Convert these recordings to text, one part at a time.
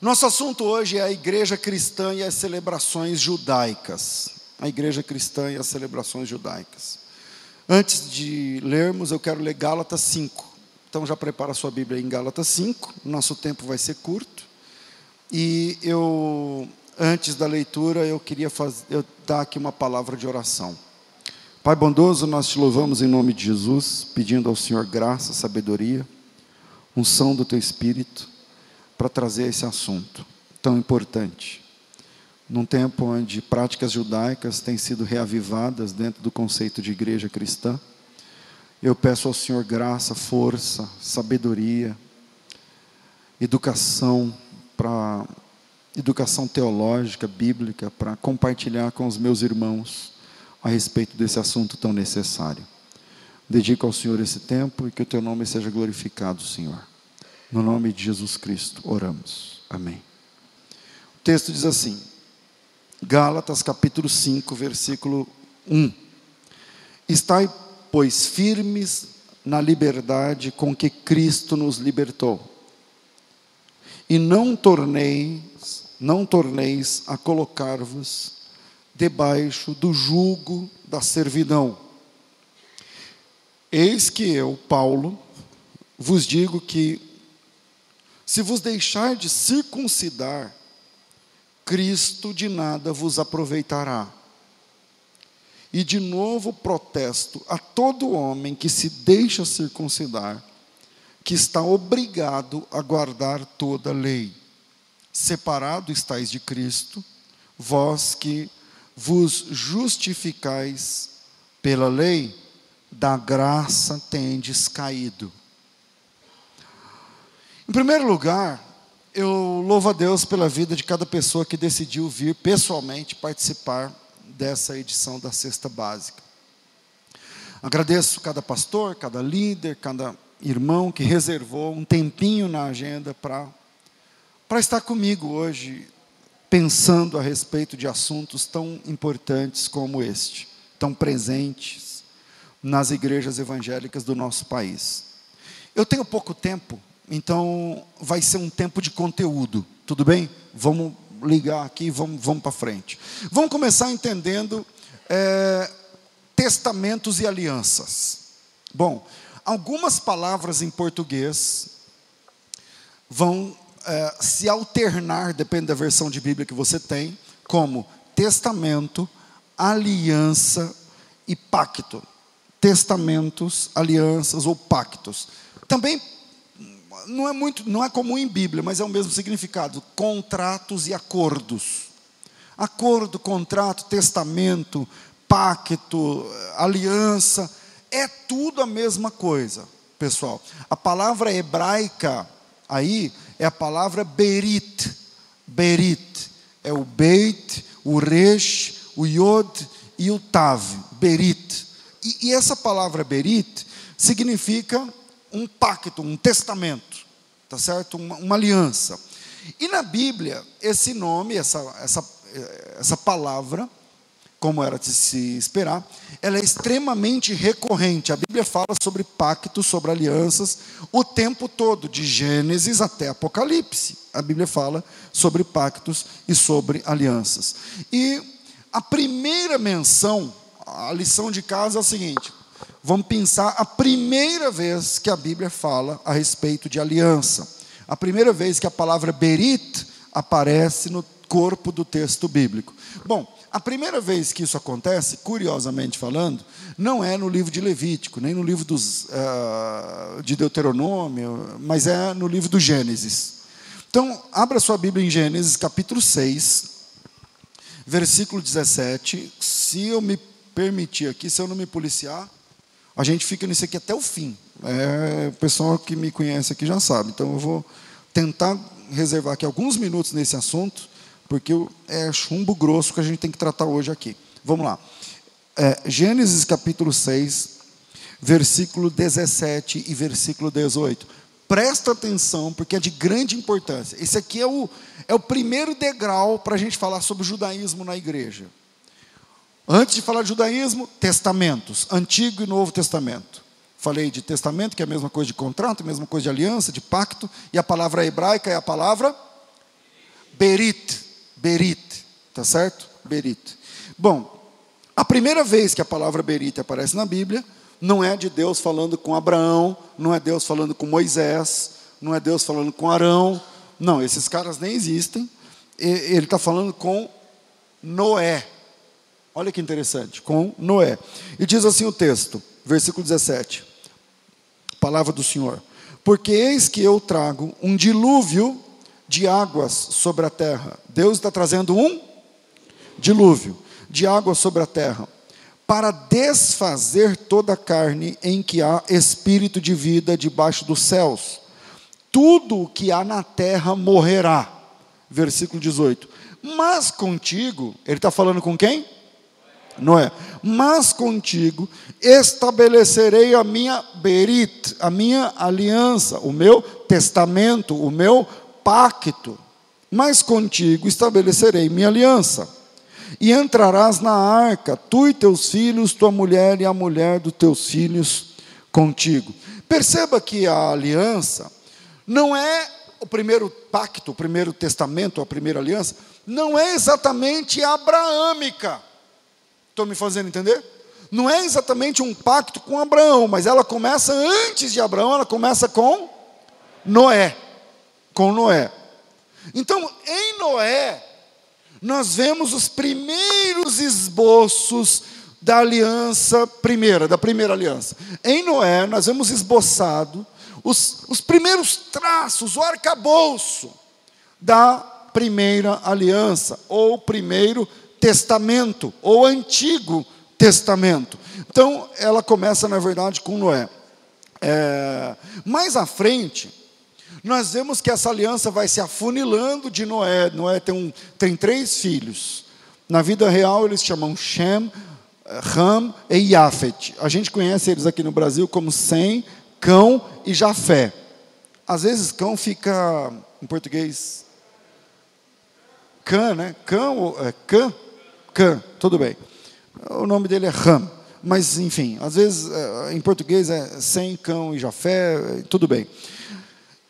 Nosso assunto hoje é a igreja cristã e as celebrações judaicas. A igreja cristã e as celebrações judaicas. Antes de lermos, eu quero ler Gálatas 5. Então já prepara a sua Bíblia em Gálatas 5. Nosso tempo vai ser curto. E eu, antes da leitura, eu queria fazer, eu dar aqui uma palavra de oração. Pai bondoso, nós te louvamos em nome de Jesus, pedindo ao Senhor graça, sabedoria, unção do teu Espírito para trazer esse assunto tão importante. Num tempo onde práticas judaicas têm sido reavivadas dentro do conceito de igreja cristã, eu peço ao Senhor graça, força, sabedoria, educação para educação teológica, bíblica, para compartilhar com os meus irmãos a respeito desse assunto tão necessário. Dedico ao Senhor esse tempo e que o teu nome seja glorificado, Senhor. No nome de Jesus Cristo, oramos. Amém. O texto diz assim, Gálatas capítulo 5, versículo 1. Estai, pois, firmes na liberdade com que Cristo nos libertou. E não torneis, não torneis a colocar-vos debaixo do jugo da servidão. Eis que eu, Paulo, vos digo que se vos deixar de circuncidar, Cristo de nada vos aproveitará. E de novo protesto a todo homem que se deixa circuncidar, que está obrigado a guardar toda a lei. Separado estáis de Cristo, vós que vos justificais pela lei, da graça tendes caído. Em primeiro lugar, eu louvo a Deus pela vida de cada pessoa que decidiu vir pessoalmente participar dessa edição da Cesta Básica. Agradeço cada pastor, cada líder, cada irmão que reservou um tempinho na agenda para para estar comigo hoje, pensando a respeito de assuntos tão importantes como este, tão presentes nas igrejas evangélicas do nosso país. Eu tenho pouco tempo então, vai ser um tempo de conteúdo, tudo bem? Vamos ligar aqui, vamos, vamos para frente. Vamos começar entendendo é, testamentos e alianças. Bom, algumas palavras em português vão é, se alternar, depende da versão de Bíblia que você tem, como testamento, aliança e pacto. Testamentos, alianças ou pactos. Também não é muito, não é comum em Bíblia, mas é o mesmo significado: contratos e acordos. Acordo, contrato, testamento, pacto, aliança, é tudo a mesma coisa, pessoal. A palavra hebraica aí é a palavra berit. Berit é o beit, o resh, o yod e o tav. Berit. E, e essa palavra berit significa um pacto, um testamento, tá certo? Uma, uma aliança. E na Bíblia, esse nome, essa, essa, essa palavra, como era de se esperar, ela é extremamente recorrente. A Bíblia fala sobre pactos, sobre alianças, o tempo todo, de Gênesis até Apocalipse. A Bíblia fala sobre pactos e sobre alianças. E a primeira menção, a lição de casa é a seguinte: vamos pensar a primeira vez que a Bíblia fala a respeito de aliança. A primeira vez que a palavra berit aparece no corpo do texto bíblico. Bom, a primeira vez que isso acontece, curiosamente falando, não é no livro de Levítico, nem no livro dos, uh, de Deuteronômio, mas é no livro do Gênesis. Então, abra sua Bíblia em Gênesis capítulo 6, versículo 17. Se eu me permitir aqui, se eu não me policiar, a gente fica nisso aqui até o fim. É, o pessoal que me conhece aqui já sabe. Então eu vou tentar reservar aqui alguns minutos nesse assunto, porque é chumbo grosso que a gente tem que tratar hoje aqui. Vamos lá. É, Gênesis capítulo 6, versículo 17 e versículo 18. Presta atenção, porque é de grande importância. Esse aqui é o, é o primeiro degrau para a gente falar sobre judaísmo na igreja. Antes de falar de judaísmo, testamentos, Antigo e Novo Testamento. Falei de testamento, que é a mesma coisa de contrato, a mesma coisa de aliança, de pacto, e a palavra hebraica é a palavra Berit, Berit, tá certo? Berit. Bom, a primeira vez que a palavra Berit aparece na Bíblia, não é de Deus falando com Abraão, não é Deus falando com Moisés, não é Deus falando com Arão, não, esses caras nem existem. Ele está falando com Noé. Olha que interessante, com Noé. E diz assim o texto, versículo 17, palavra do Senhor: Porque eis que eu trago um dilúvio de águas sobre a terra. Deus está trazendo um dilúvio de águas sobre a terra, para desfazer toda a carne em que há espírito de vida debaixo dos céus. Tudo o que há na terra morrerá. Versículo 18. Mas contigo, ele está falando com quem? Noé. Mas contigo estabelecerei a minha berit, a minha aliança, o meu testamento, o meu pacto. Mas contigo estabelecerei minha aliança. E entrarás na arca, tu e teus filhos, tua mulher e a mulher dos teus filhos contigo. Perceba que a aliança não é o primeiro pacto, o primeiro testamento, a primeira aliança, não é exatamente abraâmica. Estou me fazendo entender? Não é exatamente um pacto com Abraão, mas ela começa antes de Abraão, ela começa com Noé. Com Noé. Então, em Noé, nós vemos os primeiros esboços da aliança primeira, da primeira aliança. Em Noé, nós vemos esboçado os, os primeiros traços, o arcabouço da primeira aliança, ou primeiro testamento, ou antigo testamento. Então, ela começa, na verdade, com Noé. É, mais à frente, nós vemos que essa aliança vai se afunilando de Noé. Noé tem, um, tem três filhos. Na vida real, eles chamam Shem, Ram e Yafet. A gente conhece eles aqui no Brasil como Sem, Cão e Jafé. Às vezes, cão fica, em português, Cã, né? Cão, é, Cã, Cã, tudo bem. O nome dele é Ram. Mas, enfim, às vezes, é, em português é Sem, Cão e Jafé, tudo bem.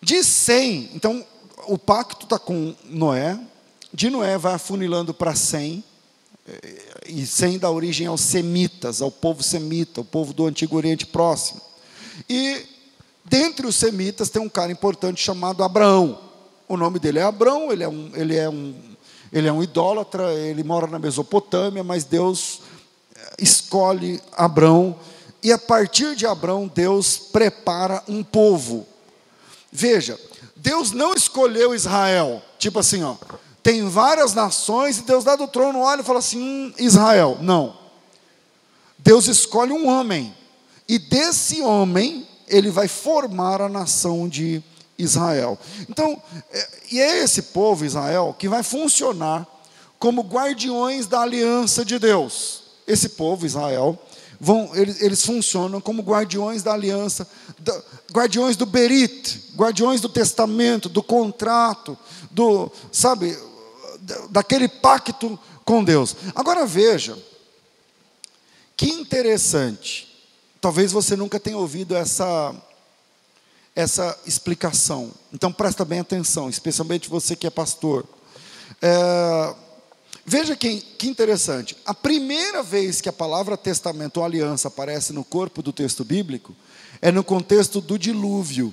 De 100, então o pacto está com Noé, de Noé vai afunilando para 100, e 100 dá origem aos semitas, ao povo semita, o povo do Antigo Oriente Próximo. E dentre os semitas tem um cara importante chamado Abraão. O nome dele é Abraão, ele é um, ele é um, ele é um idólatra, ele mora na Mesopotâmia, mas Deus eh, escolhe Abraão, e a partir de Abraão, Deus prepara um povo Veja, Deus não escolheu Israel, tipo assim, ó, tem várias nações e Deus dá do trono, olha e fala assim: hum, Israel. Não. Deus escolhe um homem, e desse homem ele vai formar a nação de Israel. Então, é, e é esse povo, Israel, que vai funcionar como guardiões da aliança de Deus. Esse povo, Israel, vão, eles, eles funcionam como guardiões da aliança, da, guardiões do Berit, guardiões do testamento, do contrato, do, sabe, daquele pacto com Deus. Agora veja, que interessante. Talvez você nunca tenha ouvido essa essa explicação. Então presta bem atenção, especialmente você que é pastor. É, Veja que, que interessante. A primeira vez que a palavra testamento ou aliança aparece no corpo do texto bíblico é no contexto do dilúvio.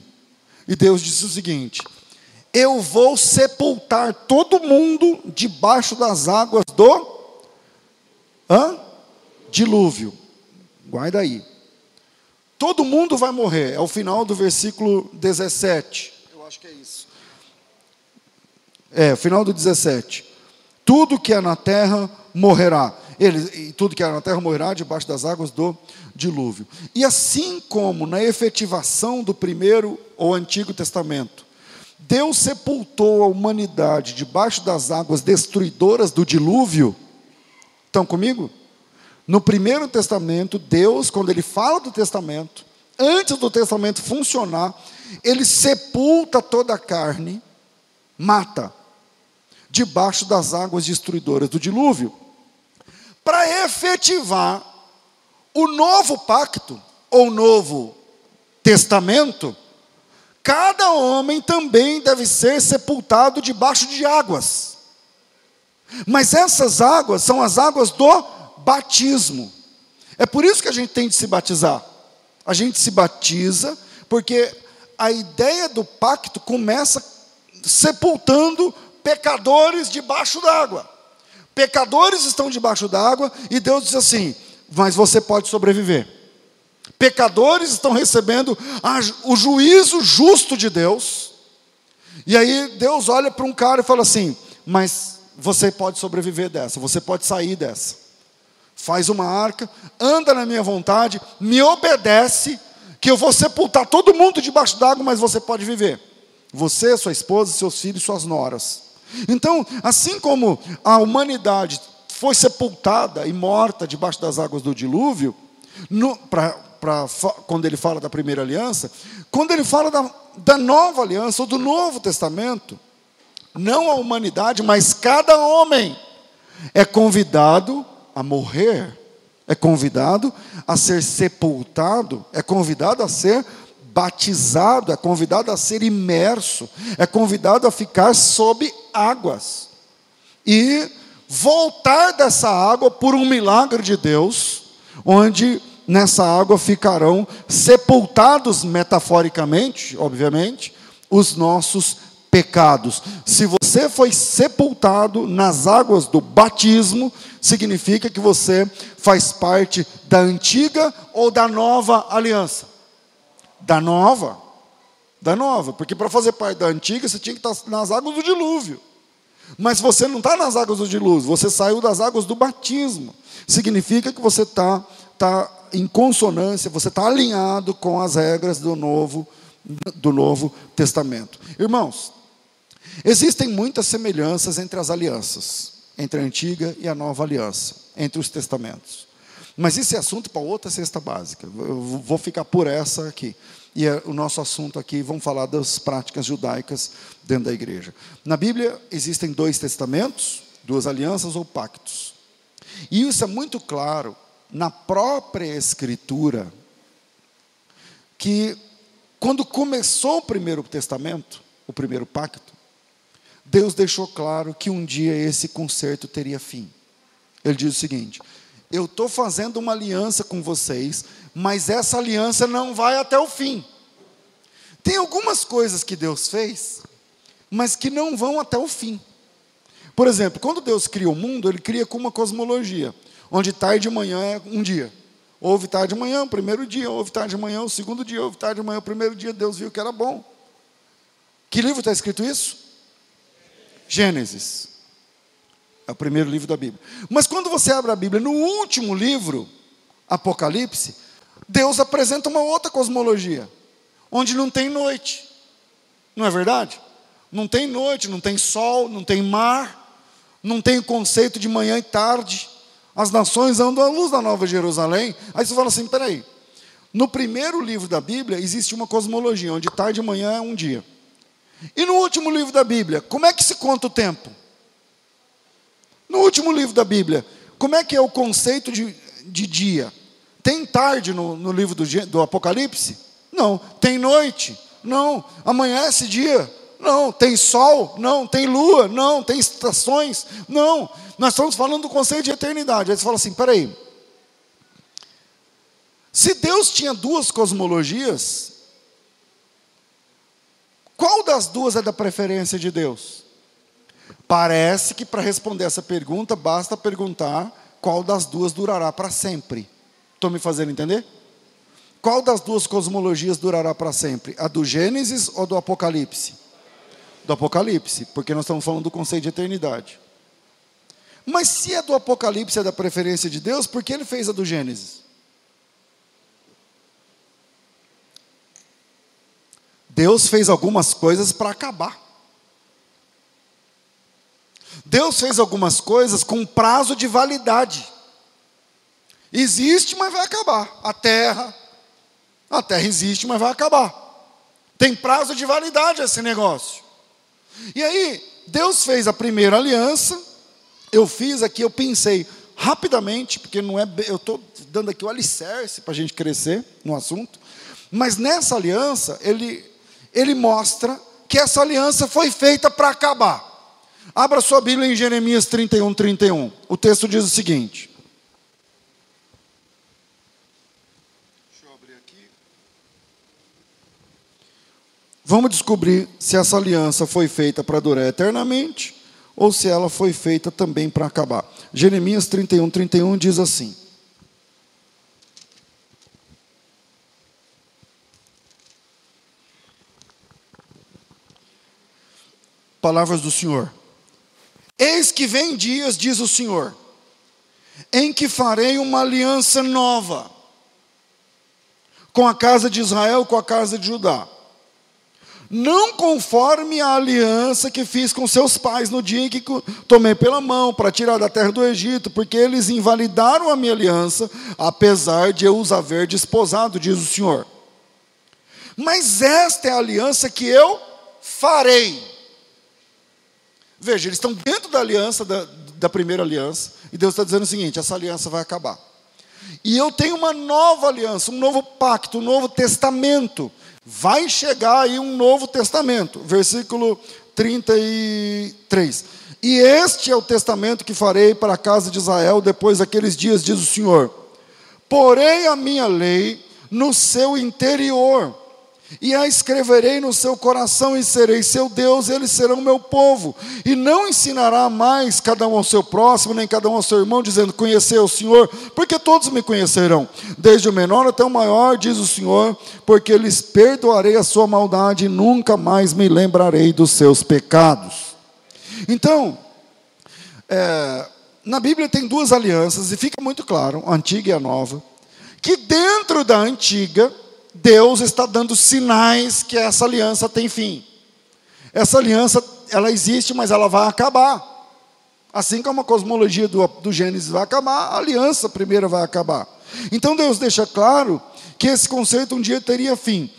E Deus disse o seguinte: Eu vou sepultar todo mundo debaixo das águas do hã? dilúvio. Guarda aí. Todo mundo vai morrer. É o final do versículo 17. Eu acho que é isso. É, o final do 17 tudo que é na terra morrerá. Ele, e tudo que é na terra morrerá debaixo das águas do dilúvio. E assim como na efetivação do primeiro ou antigo testamento, Deus sepultou a humanidade debaixo das águas destruidoras do dilúvio. Estão comigo? No primeiro testamento, Deus, quando ele fala do testamento, antes do testamento funcionar, ele sepulta toda a carne, mata debaixo das águas destruidoras do dilúvio, para efetivar o novo pacto ou novo testamento, cada homem também deve ser sepultado debaixo de águas. Mas essas águas são as águas do batismo. É por isso que a gente tem de se batizar. A gente se batiza porque a ideia do pacto começa sepultando pecadores debaixo d'água. Pecadores estão debaixo d'água e Deus diz assim: mas você pode sobreviver. Pecadores estão recebendo a, o juízo justo de Deus. E aí Deus olha para um cara e fala assim: mas você pode sobreviver dessa, você pode sair dessa faz uma arca, anda na minha vontade, me obedece, que eu vou sepultar todo mundo debaixo d'água, mas você pode viver. Você, sua esposa, seus filhos, suas noras. Então, assim como a humanidade foi sepultada e morta debaixo das águas do dilúvio, no, pra, pra, quando ele fala da primeira aliança, quando ele fala da, da nova aliança, ou do novo testamento, não a humanidade, mas cada homem é convidado a morrer, é convidado a ser sepultado, é convidado a ser batizado, é convidado a ser imerso, é convidado a ficar sob águas e voltar dessa água por um milagre de Deus, onde nessa água ficarão sepultados metaforicamente, obviamente, os nossos pecados. Se você foi sepultado nas águas do batismo, significa que você faz parte da antiga ou da nova aliança? Da nova. Da nova, porque para fazer parte da antiga você tinha que estar nas águas do dilúvio. Mas você não está nas águas do dilúvio, você saiu das águas do batismo. Significa que você está tá em consonância, você está alinhado com as regras do novo, do novo Testamento. Irmãos, existem muitas semelhanças entre as alianças entre a antiga e a nova aliança, entre os testamentos. Mas esse é assunto para outra cesta básica. Eu vou ficar por essa aqui. E é o nosso assunto aqui, vamos falar das práticas judaicas dentro da igreja. Na Bíblia existem dois testamentos, duas alianças ou pactos. E isso é muito claro na própria Escritura, que quando começou o primeiro testamento, o primeiro pacto, Deus deixou claro que um dia esse concerto teria fim. Ele diz o seguinte: Eu estou fazendo uma aliança com vocês, mas essa aliança não vai até o fim. Tem algumas coisas que Deus fez, mas que não vão até o fim. Por exemplo, quando Deus cria o mundo, Ele cria com uma cosmologia, onde tarde e manhã é um dia. Houve tarde de manhã, o primeiro dia, houve tarde de manhã, o segundo dia, houve tarde de manhã, o primeiro dia, Deus viu que era bom. Que livro está escrito isso? Gênesis. É o primeiro livro da Bíblia. Mas quando você abre a Bíblia, no último livro, Apocalipse, Deus apresenta uma outra cosmologia, onde não tem noite. Não é verdade? Não tem noite, não tem sol, não tem mar, não tem o conceito de manhã e tarde. As nações andam à luz da Nova Jerusalém. Aí você fala assim: peraí. No primeiro livro da Bíblia existe uma cosmologia, onde tarde e manhã é um dia. E no último livro da Bíblia, como é que se conta o tempo? No último livro da Bíblia, como é que é o conceito de, de dia? Tem tarde no, no livro do, do Apocalipse? Não. Tem noite? Não. Amanhece dia? Não. Tem sol? Não. Tem lua? Não. Tem estações? Não. Nós estamos falando do conceito de eternidade. Aí você fala assim: peraí. Se Deus tinha duas cosmologias, qual das duas é da preferência de Deus? Parece que para responder essa pergunta basta perguntar qual das duas durará para sempre. Estou me fazendo entender? Qual das duas cosmologias durará para sempre? A do Gênesis ou do Apocalipse? Do Apocalipse, porque nós estamos falando do conceito de eternidade. Mas se a do Apocalipse é da preferência de Deus, por que ele fez a do Gênesis? Deus fez algumas coisas para acabar. Deus fez algumas coisas com prazo de validade. Existe, mas vai acabar. A terra, a terra existe, mas vai acabar. Tem prazo de validade esse negócio. E aí, Deus fez a primeira aliança. Eu fiz aqui, eu pensei rapidamente, porque não é, eu estou dando aqui o alicerce para a gente crescer no assunto. Mas nessa aliança, ele ele mostra que essa aliança foi feita para acabar. Abra sua Bíblia em Jeremias 31, 31. O texto diz o seguinte. Vamos descobrir se essa aliança foi feita para durar eternamente ou se ela foi feita também para acabar. Jeremias 31, 31 diz assim. Palavras do Senhor. Eis que vem dias, diz o Senhor, em que farei uma aliança nova com a casa de Israel, com a casa de Judá. Não conforme a aliança que fiz com seus pais no dia em que tomei pela mão para tirar da terra do Egito, porque eles invalidaram a minha aliança, apesar de eu os haver desposado, diz o Senhor. Mas esta é a aliança que eu farei Veja, eles estão dentro da aliança, da, da primeira aliança, e Deus está dizendo o seguinte: essa aliança vai acabar. E eu tenho uma nova aliança, um novo pacto, um novo testamento. Vai chegar aí um novo testamento. Versículo 33. E este é o testamento que farei para a casa de Israel depois daqueles dias, diz o Senhor. Porém a minha lei no seu interior e a escreverei no seu coração, e serei seu Deus, e eles serão meu povo. E não ensinará mais cada um ao seu próximo, nem cada um ao seu irmão, dizendo: Conhecei o Senhor, porque todos me conhecerão, desde o menor até o maior, diz o Senhor, porque lhes perdoarei a sua maldade, e nunca mais me lembrarei dos seus pecados. Então, é, na Bíblia tem duas alianças, e fica muito claro, a antiga e a nova, que dentro da antiga, Deus está dando sinais que essa aliança tem fim. Essa aliança, ela existe, mas ela vai acabar. Assim como a cosmologia do, do Gênesis vai acabar, a aliança primeira vai acabar. Então Deus deixa claro que esse conceito um dia teria fim.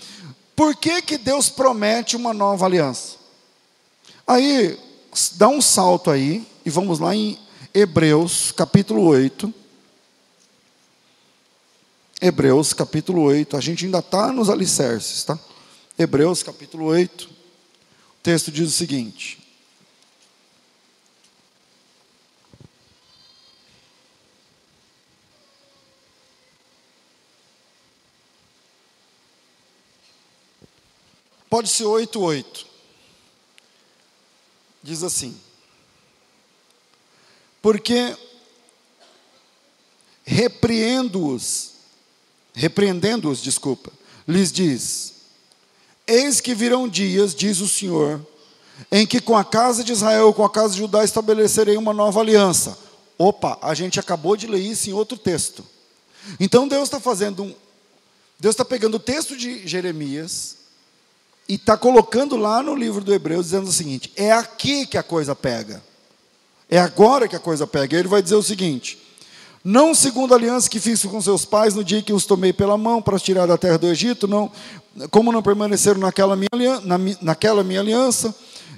Por que, que Deus promete uma nova aliança? Aí, dá um salto aí, e vamos lá em Hebreus, capítulo 8. Hebreus capítulo 8, a gente ainda está nos alicerces, tá? Hebreus capítulo 8, o texto diz o seguinte: Pode ser 8, 8. Diz assim: Porque repreendo-os repreendendo-os, desculpa, lhes diz: Eis que virão dias, diz o Senhor, em que com a casa de Israel, com a casa de Judá estabelecerei uma nova aliança. Opa, a gente acabou de ler isso em outro texto. Então Deus está fazendo um. Deus está pegando o texto de Jeremias e está colocando lá no livro do Hebreus, dizendo o seguinte: é aqui que a coisa pega. É agora que a coisa pega. Ele vai dizer o seguinte: não segundo a aliança que fiz com seus pais no dia que os tomei pela mão para os tirar da terra do Egito, não, como não permaneceram naquela minha, na, naquela minha aliança,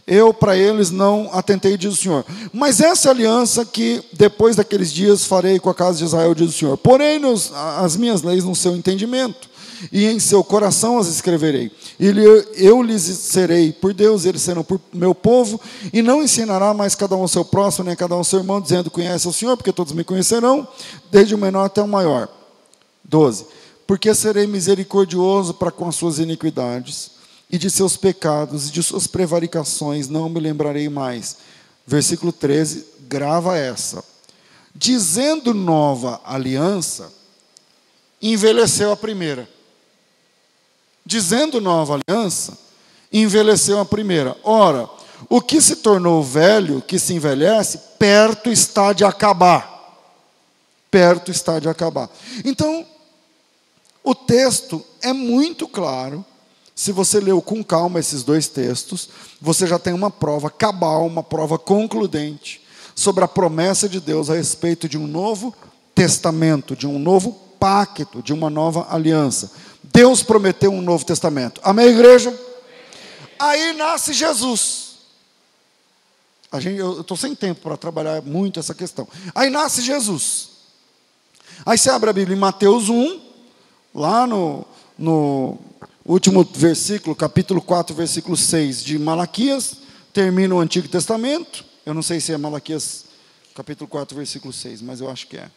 eu para eles não atentei, diz o Senhor. Mas essa aliança que depois daqueles dias farei com a casa de Israel, diz o Senhor. Porém, nos, as minhas leis no seu entendimento, e em seu coração as escreverei. Ele, eu lhes serei por Deus, eles serão por meu povo, e não ensinará mais cada um seu próximo, nem cada um seu irmão, dizendo: Conhece o Senhor, porque todos me conhecerão, desde o menor até o maior. 12. Porque serei misericordioso para com as suas iniquidades, e de seus pecados e de suas prevaricações não me lembrarei mais. Versículo 13, grava essa. Dizendo nova aliança, envelheceu a primeira dizendo nova aliança, envelheceu a primeira. Ora, o que se tornou velho, que se envelhece, perto está de acabar. Perto está de acabar. Então, o texto é muito claro. Se você leu com calma esses dois textos, você já tem uma prova cabal, uma prova concludente sobre a promessa de Deus a respeito de um novo testamento, de um novo pacto, de uma nova aliança. Deus prometeu um novo testamento. Amém, igreja? Aí nasce Jesus. A gente, eu estou sem tempo para trabalhar muito essa questão. Aí nasce Jesus. Aí você abre a Bíblia em Mateus 1, lá no, no último versículo, capítulo 4, versículo 6 de Malaquias, termina o Antigo Testamento. Eu não sei se é Malaquias capítulo 4, versículo 6, mas eu acho que é.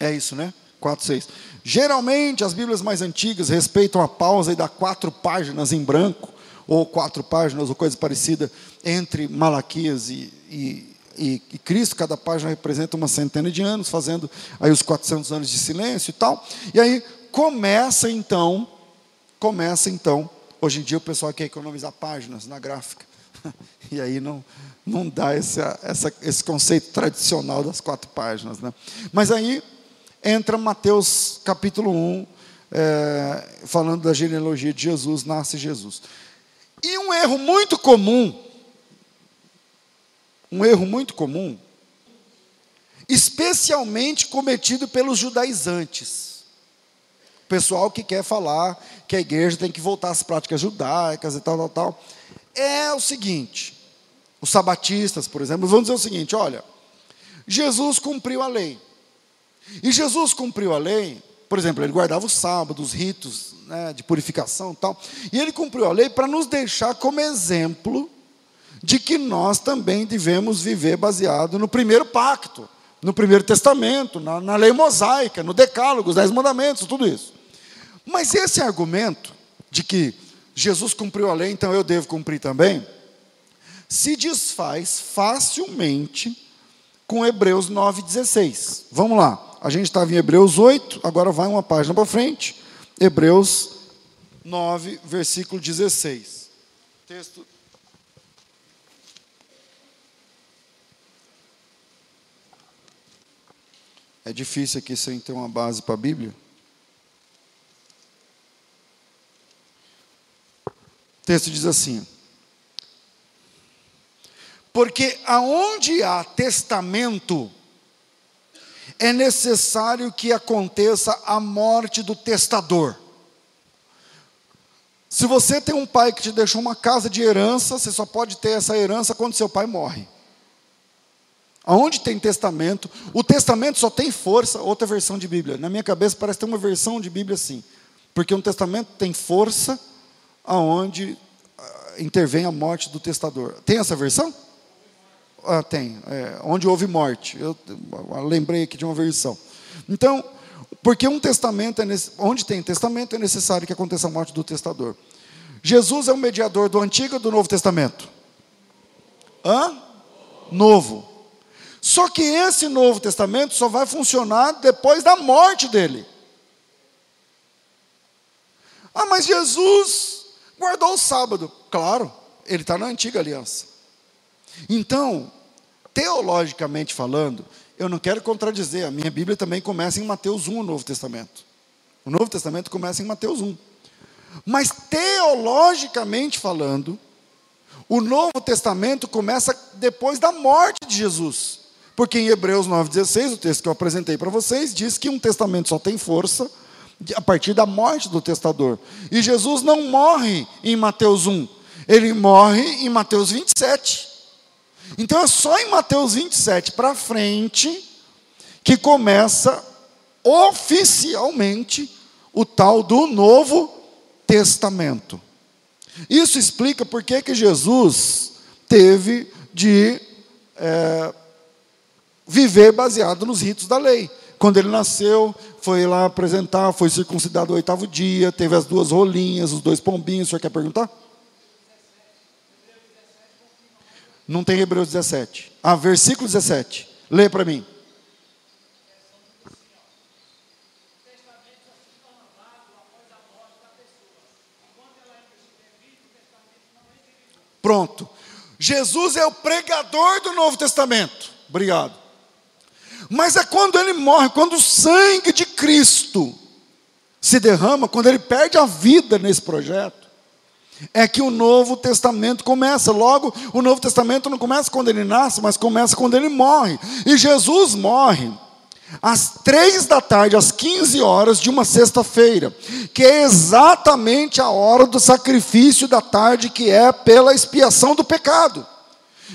É isso, né? 4, 6. Geralmente, as Bíblias mais antigas respeitam a pausa e dá quatro páginas em branco, ou quatro páginas, ou coisa parecida, entre Malaquias e, e, e, e Cristo. Cada página representa uma centena de anos, fazendo aí os 400 anos de silêncio e tal. E aí começa então, começa então, hoje em dia o pessoal quer economizar páginas na gráfica. E aí não, não dá esse, essa, esse conceito tradicional das quatro páginas. Né? Mas aí entra Mateus capítulo 1, é, falando da genealogia de Jesus, nasce Jesus. E um erro muito comum, um erro muito comum, especialmente cometido pelos judaizantes. O pessoal que quer falar que a igreja tem que voltar às práticas judaicas e tal, tal, tal. É o seguinte: os sabatistas, por exemplo, vão dizer o seguinte: olha, Jesus cumpriu a lei. E Jesus cumpriu a lei, por exemplo, ele guardava o sábado, os ritos né, de purificação e tal. E ele cumpriu a lei para nos deixar como exemplo de que nós também devemos viver baseado no primeiro pacto, no primeiro testamento, na, na lei mosaica, no decálogo, os dez mandamentos, tudo isso. Mas esse argumento de que Jesus cumpriu a lei, então eu devo cumprir também, se desfaz facilmente com Hebreus 9,16. Vamos lá, a gente estava em Hebreus 8, agora vai uma página para frente. Hebreus 9, versículo 16. Texto. É difícil aqui sem ter uma base para a Bíblia. O texto diz assim: porque aonde há testamento, é necessário que aconteça a morte do testador. Se você tem um pai que te deixou uma casa de herança, você só pode ter essa herança quando seu pai morre. Aonde tem testamento, o testamento só tem força, outra versão de Bíblia. Na minha cabeça parece ter uma versão de Bíblia assim. Porque um testamento tem força aonde ah, intervém a morte do testador. Tem essa versão? Ah, tem. É, onde houve morte. Eu, eu, lembrei aqui de uma versão. Então, porque um testamento, é onde tem testamento, é necessário que aconteça a morte do testador. Jesus é o mediador do Antigo ou do Novo Testamento? Hã? Novo. Só que esse Novo Testamento só vai funcionar depois da morte dele. Ah, mas Jesus guardou o sábado. Claro, ele está na antiga aliança. Então, teologicamente falando, eu não quero contradizer, a minha Bíblia também começa em Mateus 1, o Novo Testamento. O Novo Testamento começa em Mateus 1. Mas teologicamente falando, o Novo Testamento começa depois da morte de Jesus. Porque em Hebreus 9,16, o texto que eu apresentei para vocês, diz que um testamento só tem força a partir da morte do testador. E Jesus não morre em Mateus 1, ele morre em Mateus 27. Então é só em Mateus 27 para frente que começa oficialmente o tal do Novo Testamento. Isso explica por que, que Jesus teve de é, viver baseado nos ritos da lei. Quando ele nasceu, foi lá apresentar, foi circuncidado o oitavo dia, teve as duas rolinhas, os dois pombinhos. O senhor quer perguntar? Não tem Hebreus 17. Ah, versículo 17. Lê para mim. Pronto. Jesus é o pregador do Novo Testamento. Obrigado. Mas é quando ele morre, quando o sangue de Cristo se derrama, quando ele perde a vida nesse projeto, é que o Novo Testamento começa. Logo, o Novo Testamento não começa quando ele nasce, mas começa quando ele morre. E Jesus morre às três da tarde, às 15 horas de uma sexta-feira, que é exatamente a hora do sacrifício da tarde, que é pela expiação do pecado.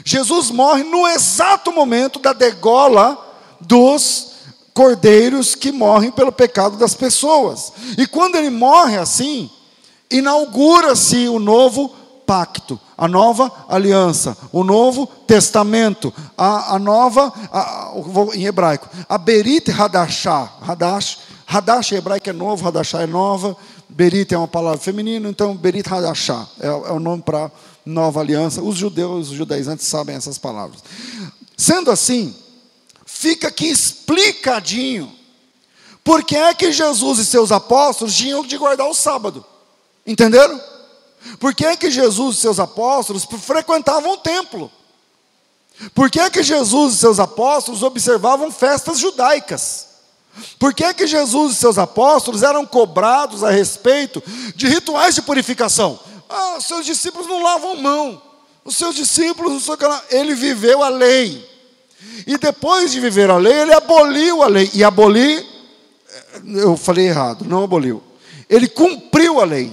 Jesus morre no exato momento da degola dos cordeiros que morrem pelo pecado das pessoas. E quando ele morre assim, inaugura-se o novo pacto, a nova aliança, o novo testamento, a, a nova, a, em hebraico, a Berit Hadashah, Hadash, Hadash em hebraico é novo, Hadashah é nova, Berit é uma palavra feminina, então Berit Hadashah é, é o nome para nova aliança. Os judeus, os judaizantes sabem essas palavras. Sendo assim, fica aqui explicadinho por que é que Jesus e seus apóstolos tinham de guardar o sábado. Entenderam? Por que é que Jesus e seus apóstolos frequentavam o templo? Por que é que Jesus e seus apóstolos observavam festas judaicas? Por que é que Jesus e seus apóstolos eram cobrados a respeito de rituais de purificação? Ah, os seus discípulos não lavam mão. Os seus discípulos, não sei. Ele viveu a lei. E depois de viver a lei, ele aboliu a lei. E abolir, eu falei errado, não aboliu. Ele cumpriu a lei.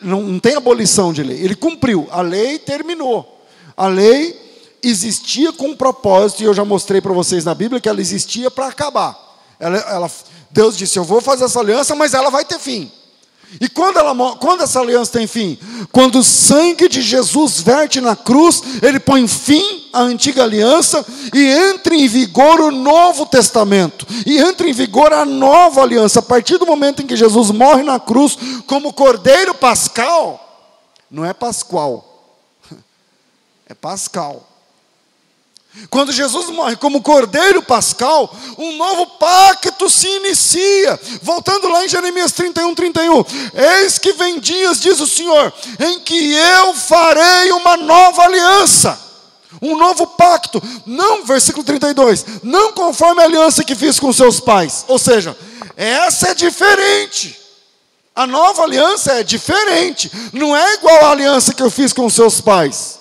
Não, não tem abolição de lei. Ele cumpriu. A lei terminou. A lei existia com um propósito, e eu já mostrei para vocês na Bíblia que ela existia para acabar. Ela, ela, Deus disse: Eu vou fazer essa aliança, mas ela vai ter fim. E quando, ela, quando essa aliança tem fim? Quando o sangue de Jesus verte na cruz, ele põe fim à antiga aliança e entra em vigor o novo testamento. E entra em vigor a nova aliança. A partir do momento em que Jesus morre na cruz como cordeiro pascal, não é pascual, é pascal. Quando Jesus morre como cordeiro pascal, um novo pacto se inicia. Voltando lá em Jeremias 31, 31. Eis que vem dias, diz o Senhor, em que eu farei uma nova aliança. Um novo pacto, não, versículo 32, não conforme a aliança que fiz com seus pais. Ou seja, essa é diferente. A nova aliança é diferente, não é igual à aliança que eu fiz com seus pais.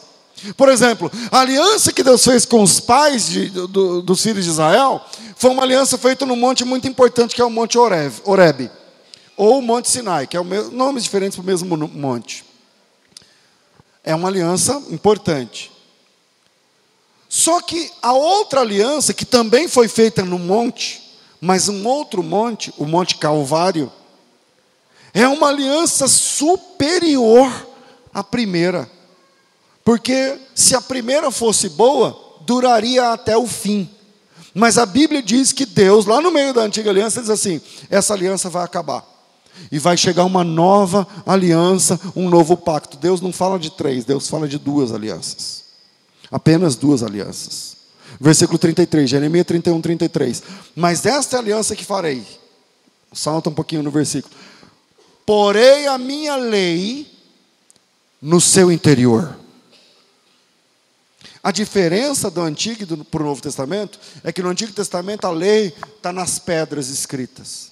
Por exemplo, a aliança que Deus fez com os pais de, do, dos filhos de Israel foi uma aliança feita num monte muito importante que é o Monte Oreb, Oreb ou o Monte Sinai, que é o mesmo, nomes diferentes para o mesmo monte. É uma aliança importante. Só que a outra aliança, que também foi feita no monte, mas um outro monte, o Monte Calvário, é uma aliança superior à primeira. Porque se a primeira fosse boa, duraria até o fim. Mas a Bíblia diz que Deus, lá no meio da antiga aliança, diz assim: essa aliança vai acabar. E vai chegar uma nova aliança, um novo pacto. Deus não fala de três, Deus fala de duas alianças. Apenas duas alianças. Versículo 33, Jeremias 31, 33. Mas esta aliança que farei. Salta um pouquinho no versículo. Porei a minha lei no seu interior a diferença do Antigo para o Novo Testamento é que no Antigo Testamento a lei está nas pedras escritas.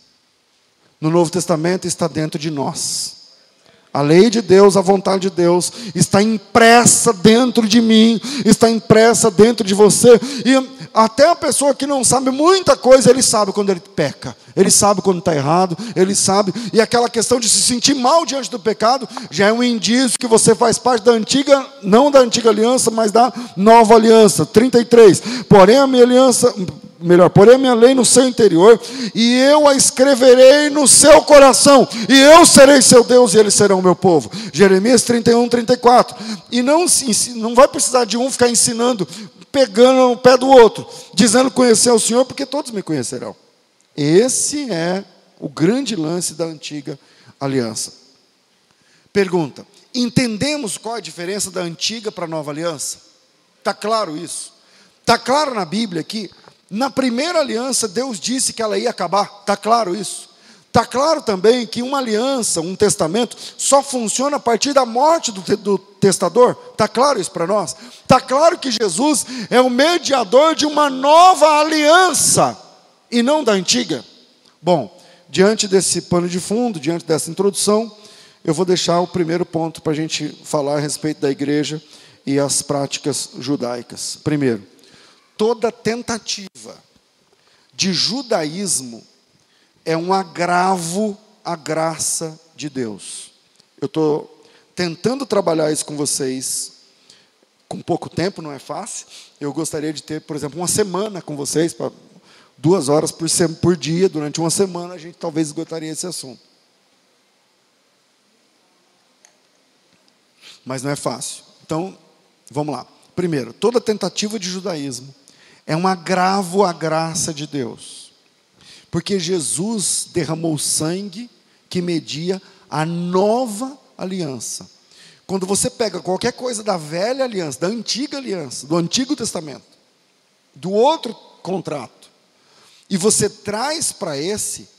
No Novo Testamento está dentro de nós. A lei de Deus, a vontade de Deus, está impressa dentro de mim, está impressa dentro de você. E até a pessoa que não sabe muita coisa, ele sabe quando ele peca, ele sabe quando está errado, ele sabe. E aquela questão de se sentir mal diante do pecado já é um indício que você faz parte da antiga, não da antiga aliança, mas da nova aliança. 33. Porém, a minha aliança, melhor, porém a minha lei no seu interior, e eu a escreverei no seu coração, e eu serei seu Deus, e eles serão meu povo. Jeremias 31, 34. E não, não vai precisar de um ficar ensinando, pegando no pé do outro, dizendo conhecer o Senhor, porque todos me conhecerão. Esse é o grande lance da antiga aliança. Pergunta: entendemos qual é a diferença da antiga para a nova aliança? Está claro isso? Está claro na Bíblia que na primeira aliança, Deus disse que ela ia acabar, está claro isso? Está claro também que uma aliança, um testamento, só funciona a partir da morte do, do testador? Está claro isso para nós? Está claro que Jesus é o mediador de uma nova aliança e não da antiga? Bom, diante desse pano de fundo, diante dessa introdução, eu vou deixar o primeiro ponto para a gente falar a respeito da igreja e as práticas judaicas. Primeiro, toda tentativa de judaísmo é um agravo à graça de Deus. Eu estou tentando trabalhar isso com vocês com pouco tempo, não é fácil. Eu gostaria de ter, por exemplo, uma semana com vocês, para duas horas por, por dia, durante uma semana, a gente talvez esgotaria esse assunto. mas não é fácil. Então, vamos lá. Primeiro, toda tentativa de judaísmo é um agravo à graça de Deus. Porque Jesus derramou sangue que media a nova aliança. Quando você pega qualquer coisa da velha aliança, da antiga aliança, do Antigo Testamento, do outro contrato, e você traz para esse,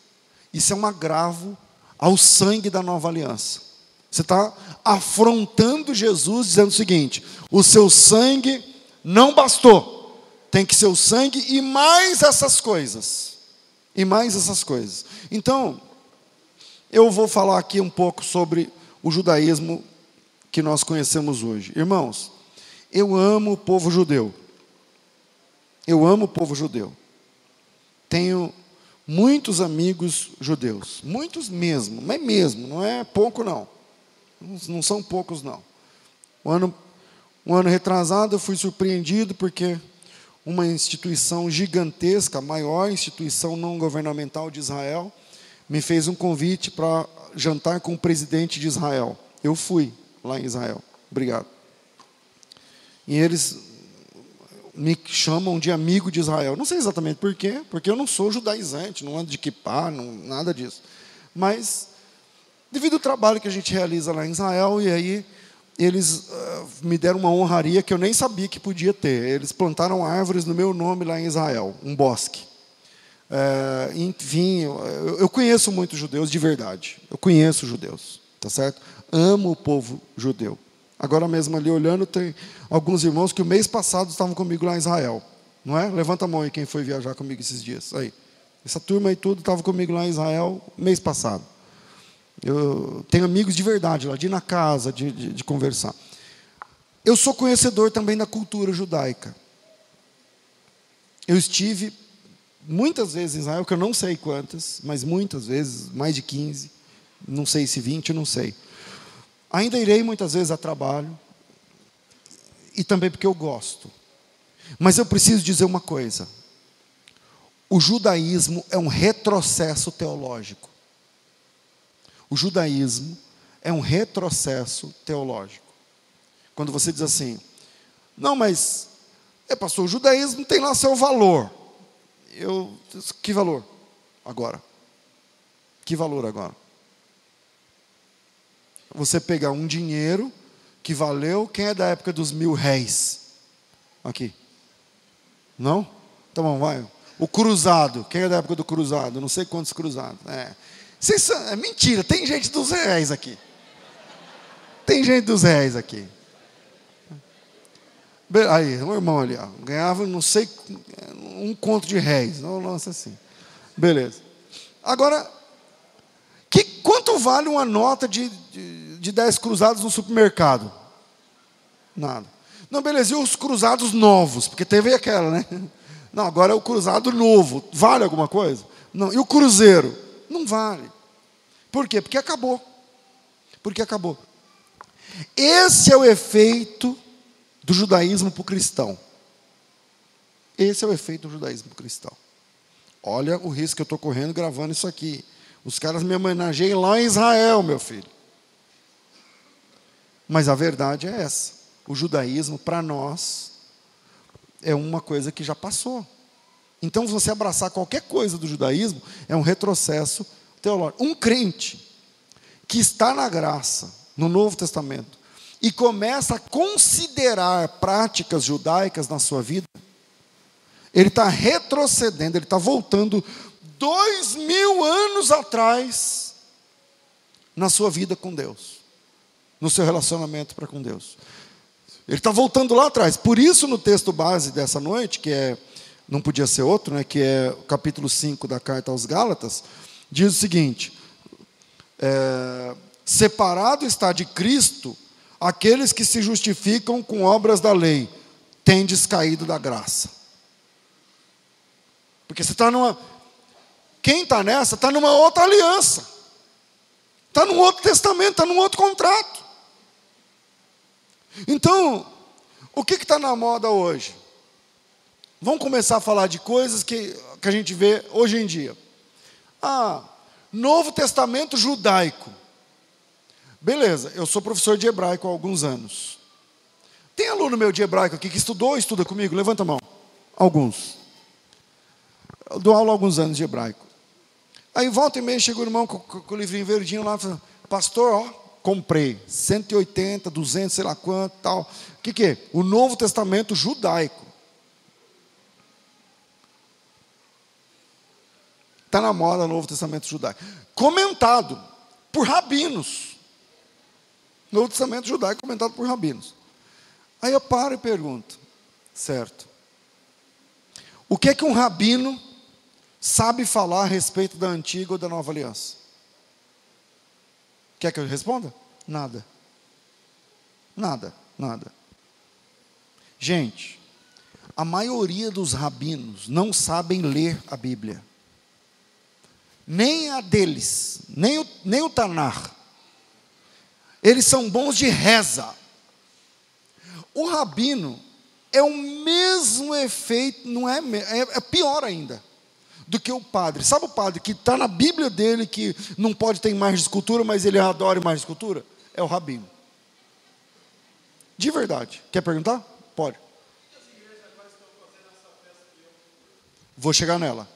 isso é um agravo ao sangue da nova aliança. Você está afrontando Jesus, dizendo o seguinte: o seu sangue não bastou, tem que ser o sangue e mais essas coisas. E mais essas coisas. Então, eu vou falar aqui um pouco sobre o judaísmo que nós conhecemos hoje. Irmãos, eu amo o povo judeu. Eu amo o povo judeu. Tenho muitos amigos judeus, muitos mesmo, mas mesmo, não é pouco não. Não são poucos não. Um ano, um ano retrasado eu fui surpreendido porque uma instituição gigantesca, a maior instituição não governamental de Israel, me fez um convite para jantar com o presidente de Israel. Eu fui lá em Israel. Obrigado. E eles me chamam de amigo de Israel. Não sei exatamente por quê, porque eu não sou judaizante, não ando de kippah, não, nada disso. Mas, devido ao trabalho que a gente realiza lá em Israel, e aí eles uh, me deram uma honraria que eu nem sabia que podia ter. Eles plantaram árvores no meu nome lá em Israel, um bosque. Enfim, eu, eu conheço muitos judeus de verdade. Eu conheço judeus, tá certo? Amo o povo judeu. Agora mesmo ali olhando, tem alguns irmãos que o mês passado estavam comigo lá em Israel. Não é? Levanta a mão aí quem foi viajar comigo esses dias. Aí. Essa turma aí tudo estava comigo lá em Israel mês passado. Eu tenho amigos de verdade lá, de ir na casa, de, de, de conversar. Eu sou conhecedor também da cultura judaica. Eu estive muitas vezes em Israel, que eu não sei quantas, mas muitas vezes, mais de 15, não sei se 20, não sei. Ainda irei muitas vezes a trabalho, e também porque eu gosto. Mas eu preciso dizer uma coisa: o judaísmo é um retrocesso teológico. O judaísmo é um retrocesso teológico. Quando você diz assim, não, mas, é pastor, o judaísmo tem lá seu valor. Eu, que valor? Agora. Que valor agora? você pegar um dinheiro que valeu, quem é da época dos mil réis? Aqui. Não? Tá bom, vai. O cruzado, quem é da época do cruzado? Não sei quantos cruzados. É. Vocês, é mentira, tem gente dos réis aqui. Tem gente dos réis aqui. Aí, um irmão ali, ó, ganhava, não sei, um conto de réis. Não, nossa, assim. Beleza. Agora, que, quanto vale uma nota de, de, de 10 cruzados no supermercado? Nada. Não, beleza, e os cruzados novos? Porque teve aquela, né? Não, agora é o cruzado novo. Vale alguma coisa? Não. E o cruzeiro? Não vale. Por quê? Porque acabou. Porque acabou. Esse é o efeito do judaísmo para o cristão. Esse é o efeito do judaísmo para o cristão. Olha o risco que eu estou correndo gravando isso aqui. Os caras me homenageiam lá em Israel, meu filho. Mas a verdade é essa. O judaísmo, para nós, é uma coisa que já passou. Então, você abraçar qualquer coisa do judaísmo é um retrocesso teológico. Um crente que está na graça, no Novo Testamento, e começa a considerar práticas judaicas na sua vida, ele está retrocedendo, ele está voltando dois mil anos atrás na sua vida com Deus, no seu relacionamento para com Deus. Ele está voltando lá atrás. Por isso, no texto base dessa noite, que é, não podia ser outro, né, que é o capítulo 5 da carta aos Gálatas, diz o seguinte: é, separado está de Cristo aqueles que se justificam com obras da lei, tendes caído da graça. Porque você está numa. Quem está nessa está numa outra aliança, está num outro testamento, está num outro contrato. Então, o que está na moda hoje? Vamos começar a falar de coisas que, que a gente vê hoje em dia. Ah, Novo Testamento judaico. Beleza, eu sou professor de hebraico há alguns anos. Tem aluno meu de hebraico aqui que estudou ou estuda comigo? Levanta a mão. Alguns. Eu dou aula há alguns anos de hebraico. Aí volta e meia chega o irmão com, com, com o livrinho verdinho lá, fala, pastor, ó, comprei 180, 200, sei lá quanto, tal. O que, que é? O Novo Testamento judaico. Está na moda o Novo Testamento judaico. Comentado por rabinos. Novo Testamento judaico comentado por rabinos. Aí eu paro e pergunto, certo? O que é que um rabino sabe falar a respeito da antiga ou da nova aliança? Quer que eu responda? Nada. Nada, nada. Gente, a maioria dos rabinos não sabem ler a Bíblia. Nem a deles, nem o, nem o Tanar. Eles são bons de reza. O rabino é o mesmo efeito, não é, é, é pior ainda do que o padre. Sabe o padre que está na Bíblia dele que não pode ter de escultura, mas ele adora de escultura? É o rabino. De verdade. Quer perguntar? Pode. Vou chegar nela.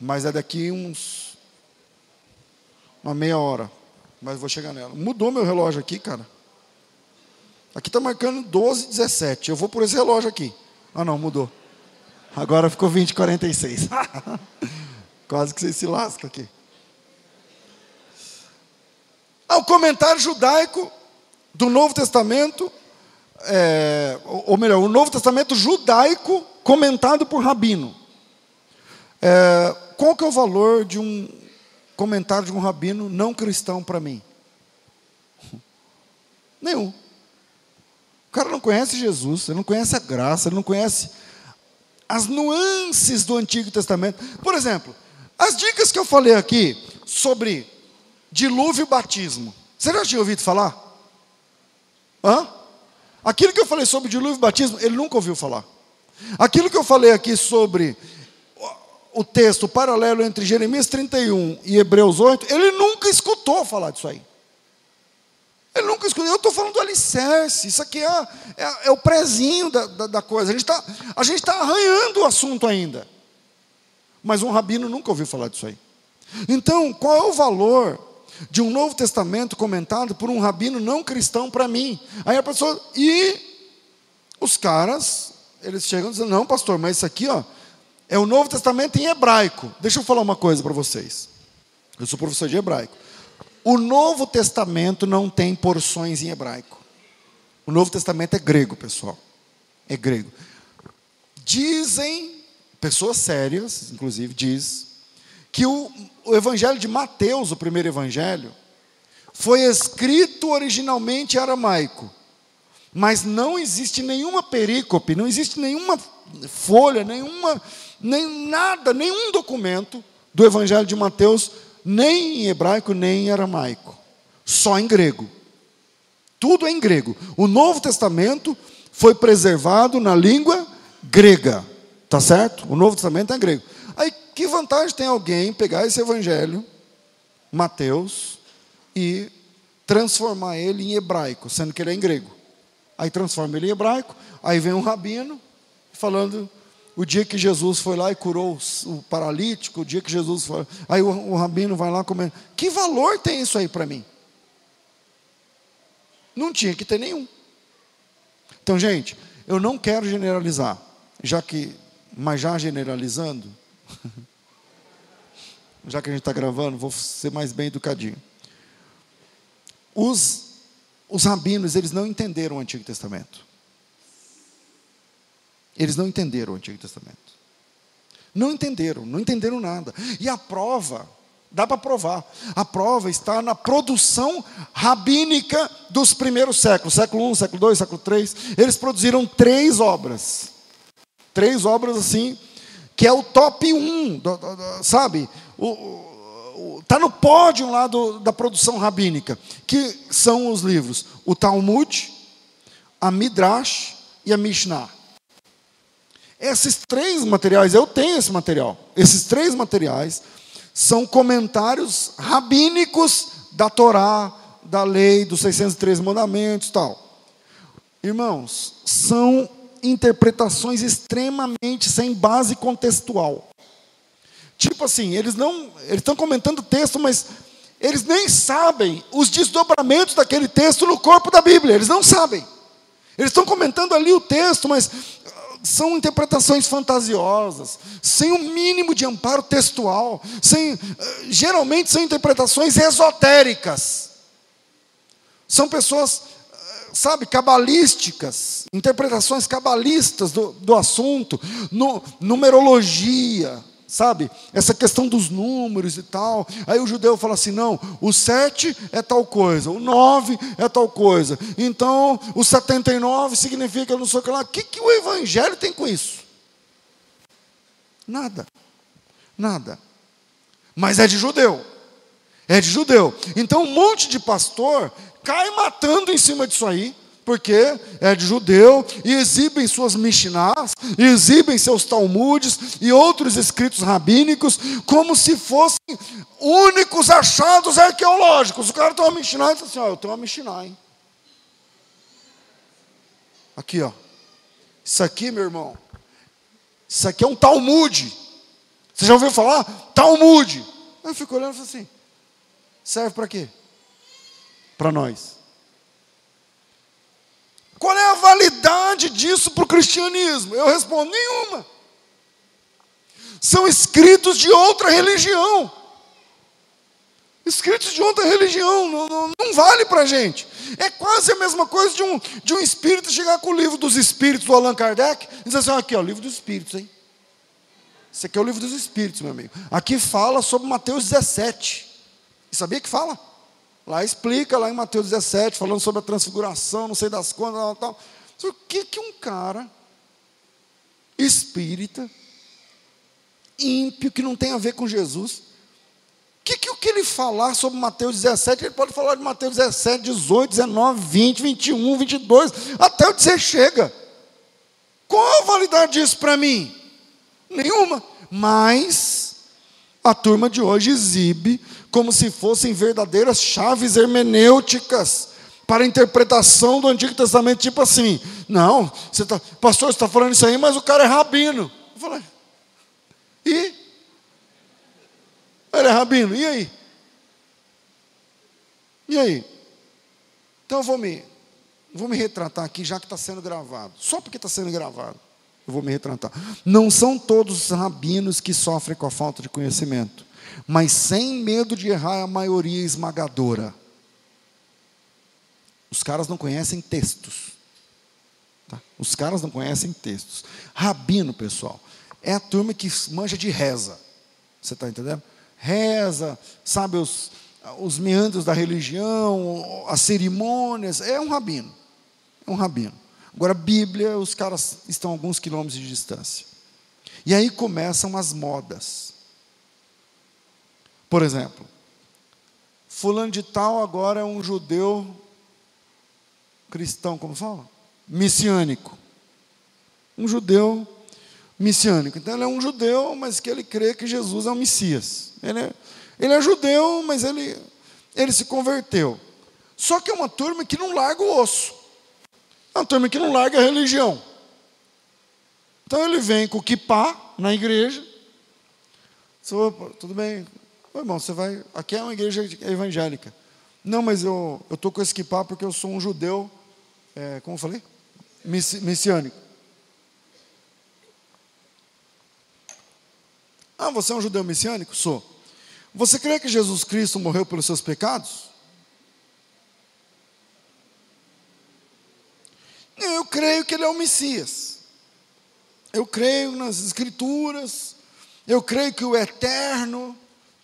Mas é daqui uns. Uma meia hora. Mas vou chegar nela. Mudou meu relógio aqui, cara. Aqui está marcando 12, 17. Eu vou por esse relógio aqui. Ah, não, mudou. Agora ficou 20, 46. Quase que você se lasca aqui. Ah, o comentário judaico do Novo Testamento, é, ou melhor, o Novo Testamento judaico comentado por rabino. É, qual que é o valor de um comentário de um rabino não cristão para mim? Nenhum. O cara não conhece Jesus, ele não conhece a graça, ele não conhece as nuances do Antigo Testamento. Por exemplo, as dicas que eu falei aqui sobre dilúvio e batismo. Você já tinha ouvido falar? Hã? Aquilo que eu falei sobre dilúvio e batismo, ele nunca ouviu falar. Aquilo que eu falei aqui sobre o texto paralelo entre Jeremias 31 e Hebreus 8, ele nunca escutou falar disso aí. Ele nunca escutou. Eu estou falando do alicerce. Isso aqui é, é, é o prezinho da, da, da coisa. A gente está tá arranhando o assunto ainda. Mas um rabino nunca ouviu falar disso aí. Então, qual é o valor de um Novo Testamento comentado por um rabino não cristão para mim? Aí a pessoa. E os caras, eles chegam dizendo: não, pastor, mas isso aqui ó, é o Novo Testamento em hebraico. Deixa eu falar uma coisa para vocês. Eu sou professor de hebraico. O Novo Testamento não tem porções em hebraico. O Novo Testamento é grego, pessoal. É grego. Dizem, pessoas sérias, inclusive, diz que o, o Evangelho de Mateus, o primeiro Evangelho, foi escrito originalmente em aramaico. Mas não existe nenhuma perícope, não existe nenhuma folha, nenhuma, nem nada, nenhum documento do Evangelho de Mateus nem em hebraico, nem em aramaico, só em grego. Tudo é em grego. O Novo Testamento foi preservado na língua grega, tá certo? O Novo Testamento é grego. Aí, que vantagem tem alguém pegar esse evangelho, Mateus, e transformar ele em hebraico, sendo que ele é em grego? Aí transforma ele em hebraico, aí vem um rabino falando o dia que Jesus foi lá e curou o paralítico, o dia que Jesus foi. Aí o, o rabino vai lá comendo. Que valor tem isso aí para mim? Não tinha que ter nenhum. Então, gente, eu não quero generalizar, já que, mas já generalizando, já que a gente está gravando, vou ser mais bem educadinho. Os, os rabinos, eles não entenderam o Antigo Testamento. Eles não entenderam o Antigo Testamento. Não entenderam, não entenderam nada. E a prova, dá para provar, a prova está na produção rabínica dos primeiros séculos, século I, século II, século III. Eles produziram três obras. Três obras assim, que é o top 1, sabe? Está no pódio lá do, da produção rabínica, que são os livros, o Talmud, a Midrash e a Mishnah. Esses três materiais, eu tenho esse material. Esses três materiais são comentários rabínicos da Torá, da lei, dos 613 mandamentos tal. Irmãos, são interpretações extremamente sem base contextual. Tipo assim, eles não, eles estão comentando o texto, mas eles nem sabem os desdobramentos daquele texto no corpo da Bíblia, eles não sabem. Eles estão comentando ali o texto, mas são interpretações fantasiosas, sem o um mínimo de amparo textual, sem, ah, geralmente são interpretações esotéricas. São pessoas, ah, sabe, cabalísticas, interpretações cabalistas do, do assunto, no, numerologia, sabe? Essa questão dos números e tal. Aí o judeu fala assim: não, o 7 é tal coisa, o 9 é tal coisa. Então, o 79 significa não sei o que lá. O que, que o evangelho tem com isso? Nada. Nada. Mas é de judeu. É de judeu. Então, um monte de pastor cai matando em cima disso aí porque é de judeu, e exibem suas Mishnahs, exibem seus Talmudes e outros escritos rabínicos, como se fossem únicos achados arqueológicos. O cara tem uma Mishnah e diz assim: Ó, eu tenho uma Mishnah, hein? Aqui, ó. Isso aqui, meu irmão, isso aqui é um Talmude. Você já ouviu falar? Talmude. Eu fico olhando e falo assim: serve para quê? Para nós. Qual é a validade disso para o cristianismo? Eu respondo: nenhuma. São escritos de outra religião. Escritos de outra religião, não, não, não vale para a gente. É quase a mesma coisa de um, de um espírito chegar com o livro dos espíritos do Allan Kardec e dizer assim: aqui, ó, o livro dos espíritos, hein? Esse aqui é o livro dos espíritos, meu amigo. Aqui fala sobre Mateus 17. E sabia que fala? Lá explica, lá em Mateus 17, falando sobre a transfiguração, não sei das quantas, tal, tal. O que, que um cara espírita, ímpio, que não tem a ver com Jesus, que, que o que ele falar sobre Mateus 17, ele pode falar de Mateus 17, 18, 19, 20, 21, 22, até onde você chega. Qual a validade disso para mim? Nenhuma. Mas a turma de hoje exibe como se fossem verdadeiras chaves hermenêuticas para a interpretação do Antigo Testamento, tipo assim, não, você tá, pastor, você está falando isso aí, mas o cara é rabino. Eu falei, e? Ele é rabino, e aí? E aí? Então eu vou me, vou me retratar aqui, já que está sendo gravado. Só porque está sendo gravado, eu vou me retratar. Não são todos os rabinos que sofrem com a falta de conhecimento mas sem medo de errar é a maioria esmagadora. Os caras não conhecem textos. Tá? Os caras não conhecem textos. Rabino, pessoal, é a turma que manja de reza. Você está entendendo? Reza, sabe os, os meandros da religião, as cerimônias. É um rabino. É um rabino. Agora, Bíblia, os caras estão a alguns quilômetros de distância. E aí começam as modas. Por exemplo, fulano de tal agora é um judeu cristão, como fala? Missiânico. Um judeu missiânico. Então ele é um judeu, mas que ele crê que Jesus é o Messias. Ele é, ele é judeu, mas ele, ele se converteu. Só que é uma turma que não larga o osso. É uma turma que não larga a religião. Então ele vem com o kipá na igreja. Tudo bem, Ô, irmão, você vai. Aqui é uma igreja evangélica. Não, mas eu estou com esse equipar porque eu sou um judeu, é, como eu falei? Messiânico. Ah, você é um judeu messiânico? Sou. Você crê que Jesus Cristo morreu pelos seus pecados? Eu creio que ele é o Messias. Eu creio nas Escrituras. Eu creio que o Eterno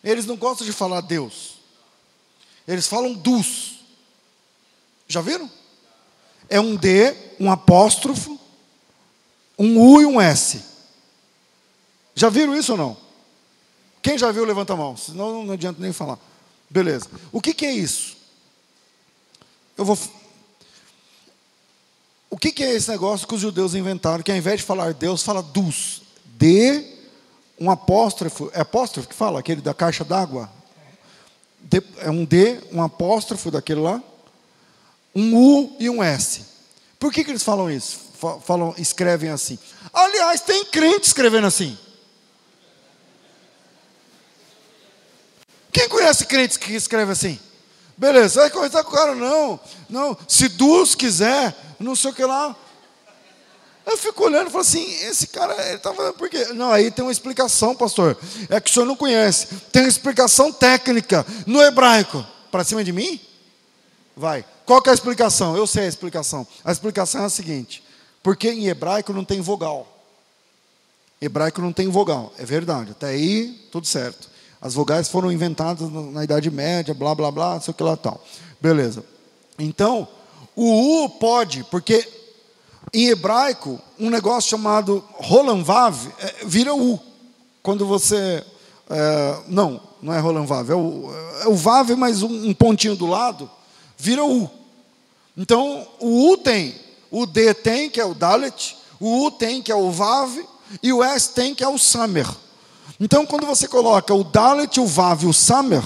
eles não gostam de falar Deus. Eles falam dos. Já viram? É um D, um apóstrofo, um U e um S. Já viram isso ou não? Quem já viu, levanta a mão. Senão não adianta nem falar. Beleza. O que, que é isso? Eu vou. O que, que é esse negócio que os judeus inventaram? Que ao invés de falar Deus, fala dos. D um apóstrofo, é apóstrofo que fala, aquele da caixa d'água? é um D, um apóstrofo daquele lá, um U e um S. Por que, que eles falam isso? Falam, escrevem assim. Aliás, tem crente escrevendo assim. Quem conhece crentes que escreve assim? Beleza, vai conversar com o cara, não. Não, se Deus quiser, não sei o que lá. Eu fico olhando e falo assim, esse cara, ele está falando por quê? Não, aí tem uma explicação, pastor. É que o senhor não conhece. Tem uma explicação técnica no hebraico. Para cima de mim? Vai. Qual que é a explicação? Eu sei a explicação. A explicação é a seguinte: porque em hebraico não tem vogal. Hebraico não tem vogal, é verdade. Até aí, tudo certo. As vogais foram inventadas na Idade Média, blá, blá, blá, não sei o que lá tal. Beleza. Então, o U pode, porque em hebraico, um negócio chamado Roland Vav é, vira U. Quando você. É, não, não é Roland Vav, é o, é o Vav mais um, um pontinho do lado, vira U. Então, o U tem, o D tem, que é o Dalet, o U tem, que é o Vav, e o S tem, que é o Samer. Então, quando você coloca o Dalet, o Vav e o Samer,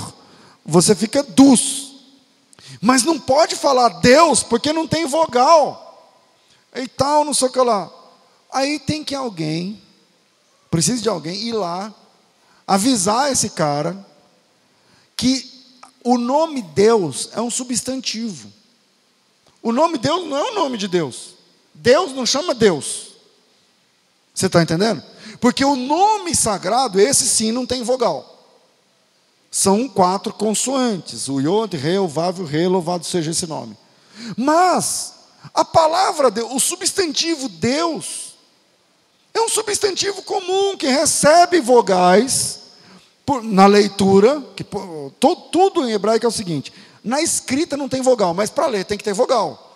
você fica dus. Mas não pode falar Deus, porque não tem vogal. E tal, não sei o que lá. Aí tem que alguém, precisa de alguém ir lá, avisar esse cara que o nome Deus é um substantivo. O nome Deus não é o nome de Deus. Deus não chama Deus. Você está entendendo? Porque o nome sagrado, esse sim, não tem vogal. São quatro consoantes: o Yod, Re, o Vav, o Re, louvado seja esse nome. Mas, a palavra, Deus, o substantivo Deus, é um substantivo comum que recebe vogais por, na leitura, que, to, tudo em hebraico é o seguinte: na escrita não tem vogal, mas para ler tem que ter vogal.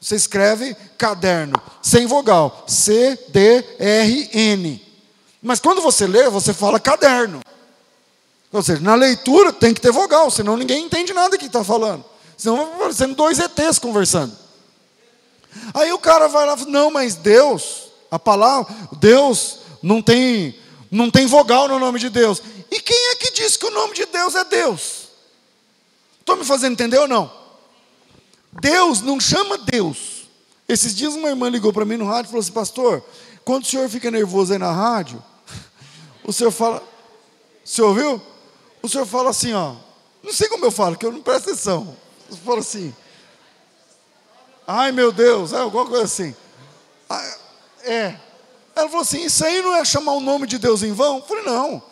Você escreve caderno, sem vogal, C, D, R, N. Mas quando você lê, você fala caderno. Ou seja, na leitura tem que ter vogal, senão ninguém entende nada que está falando. Senão vai parecendo dois ETs conversando. Aí o cara vai lá não, mas Deus, a palavra, Deus não tem, não tem vogal no nome de Deus. E quem é que diz que o nome de Deus é Deus? Estou me fazendo entender ou não? Deus não chama Deus. Esses dias uma irmã ligou para mim no rádio e falou assim, pastor, quando o senhor fica nervoso aí na rádio, o senhor fala, o senhor ouviu? O senhor fala assim, ó, não sei como eu falo, que eu não presto atenção. Eu falo assim, ai meu Deus, é alguma coisa assim. Ah, é. Ela falou assim, isso aí não é chamar o nome de Deus em vão? Eu falei, não.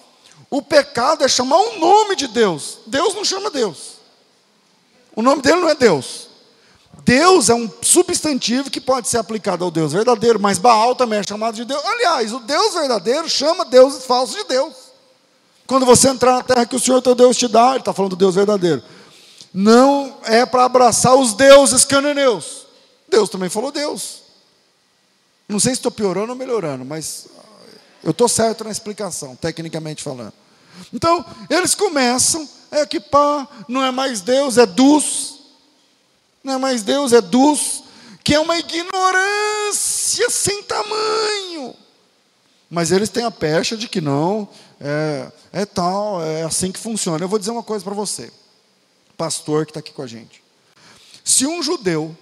O pecado é chamar o nome de Deus. Deus não chama Deus. O nome dele não é Deus. Deus é um substantivo que pode ser aplicado ao Deus verdadeiro, mas Baal também é chamado de Deus. Aliás, o Deus verdadeiro chama deuses falsos de Deus. Quando você entrar na terra que o Senhor teu Deus te dá, ele está falando do Deus verdadeiro. Não é para abraçar os deuses cananeus. Deus também falou Deus. Não sei se estou piorando ou melhorando, mas eu estou certo na explicação, tecnicamente falando. Então, eles começam, é que pá, não é mais Deus, é Dus. Não é mais Deus, é Dus, que é uma ignorância sem tamanho. Mas eles têm a pecha de que não, é, é tal, é assim que funciona. Eu vou dizer uma coisa para você, pastor que está aqui com a gente. Se um judeu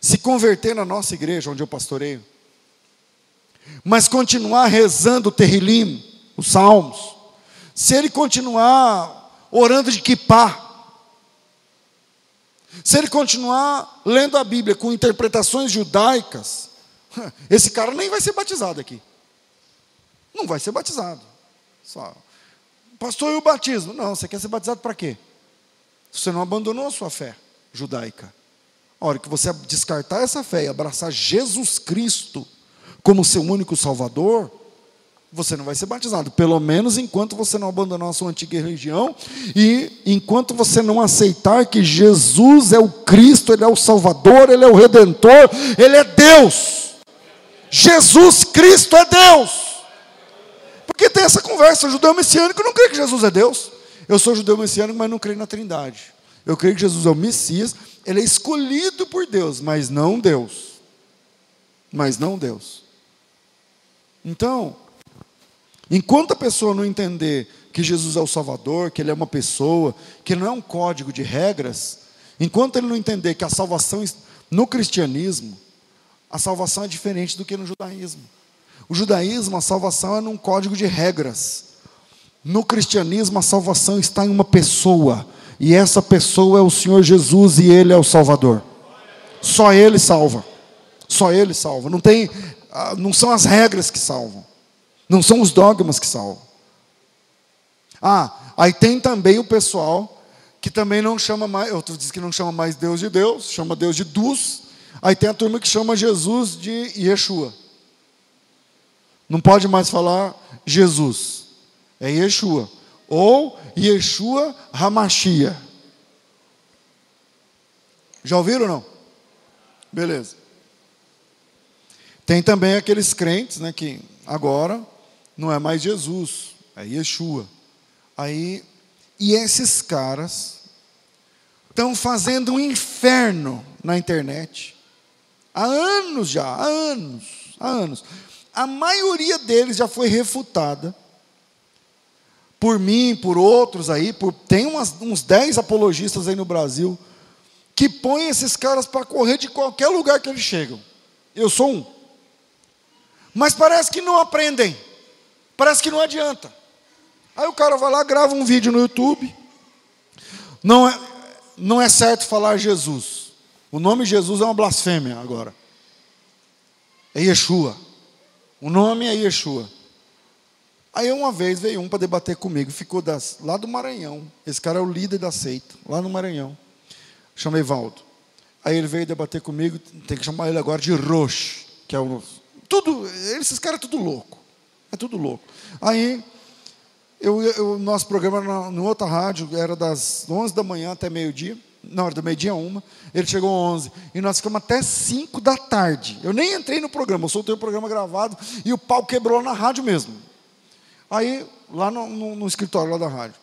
se converter na nossa igreja, onde eu pastoreio, mas continuar rezando o terrilim, os salmos, se ele continuar orando de kippah, se ele continuar lendo a Bíblia com interpretações judaicas, esse cara nem vai ser batizado aqui. Não vai ser batizado. Só. Pastor, e o batismo? Não, você quer ser batizado para quê? Você não abandonou a sua fé judaica. A hora que você descartar essa fé e abraçar Jesus Cristo como seu único Salvador, você não vai ser batizado, pelo menos enquanto você não abandonar a sua antiga religião e enquanto você não aceitar que Jesus é o Cristo, Ele é o Salvador, Ele é o Redentor, Ele é Deus. Jesus Cristo é Deus. Porque tem essa conversa, o judeu messiânico não crê que Jesus é Deus. Eu sou judeu messiânico, mas não creio na Trindade. Eu creio que Jesus é o Messias, ele é escolhido por Deus, mas não Deus. Mas não Deus. Então, Enquanto a pessoa não entender que Jesus é o Salvador, que Ele é uma pessoa, que Ele não é um código de regras, enquanto ele não entender que a salvação no cristianismo, a salvação é diferente do que no judaísmo. O judaísmo, a salvação é num código de regras. No cristianismo, a salvação está em uma pessoa, e essa pessoa é o Senhor Jesus e Ele é o Salvador. Só Ele salva. Só Ele salva. Não tem, ah, não são as regras que salvam. Não são os dogmas que salvam. Ah, aí tem também o pessoal que também não chama mais, eu disse que não chama mais Deus de Deus, chama Deus de Dus. Aí tem a turma que chama Jesus de Yeshua. Não pode mais falar Jesus. É Yeshua ou Yeshua Hamashia. Já ouviram ou não? Beleza. Tem também aqueles crentes, né, que agora não é mais Jesus, é Yeshua. Aí, e esses caras estão fazendo um inferno na internet. Há anos já, há anos, há anos. A maioria deles já foi refutada por mim, por outros aí, por, tem umas, uns 10 apologistas aí no Brasil, que põem esses caras para correr de qualquer lugar que eles chegam. Eu sou um. Mas parece que não aprendem, parece que não adianta. Aí o cara vai lá, grava um vídeo no YouTube. Não é, não é certo falar Jesus. O nome Jesus é uma blasfêmia agora. É Yeshua. O nome é Yeshua. Aí uma vez veio um para debater comigo, ficou das, lá do Maranhão. Esse cara é o líder da seita, lá no Maranhão. Chamei Valdo. Aí ele veio debater comigo, tem que chamar ele agora de Roche, que é o. Tudo, esses caras é tudo louco. É tudo louco. Aí, eu, nosso programa na, no outra rádio era das 11 da manhã até meio-dia. Na hora do meio-dia, uma. Ele chegou às 11. E nós ficamos até 5 da tarde. Eu nem entrei no programa, eu soltei o programa gravado e o pau quebrou na rádio mesmo. Aí, lá no, no, no escritório lá da rádio.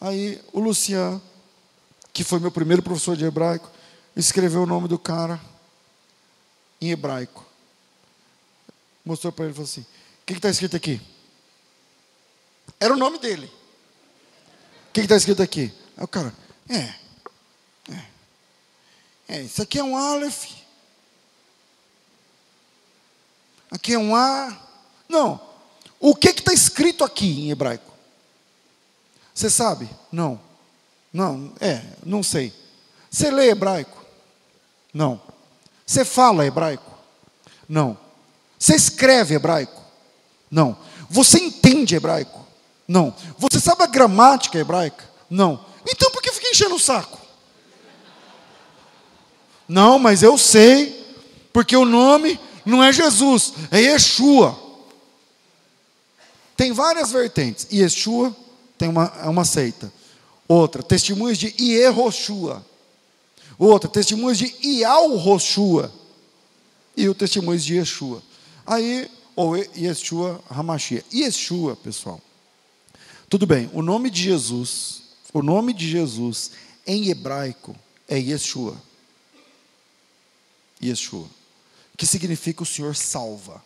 Aí, o Luciano, que foi meu primeiro professor de hebraico, escreveu o nome do cara em hebraico. Mostrou para ele e falou assim: O que está escrito aqui? Era o nome dele. O que está escrito aqui? Aí o cara, é, é, é, isso aqui é um Aleph. Aqui é um A. Não, o que está escrito aqui em hebraico? Você sabe? Não. Não, é, não sei. Você lê hebraico? Não. Você fala hebraico? Não. Você escreve hebraico? Não. Você entende hebraico? Não. Você sabe a gramática hebraica? Não. Então por que fica enchendo o saco? Não, mas eu sei, porque o nome não é Jesus, é Yeshua. Tem várias vertentes. Yeshua tem uma, é uma seita. Outra, testemunhos de Ieroshua. Outra, testemunhos de Ial-Roshua. E o testemunho de Yeshua. Aí, ou Yeshua Hamashia. Yeshua, pessoal. Tudo bem, o nome de Jesus, o nome de Jesus em hebraico é Yeshua. Yeshua. Que significa o Senhor salva.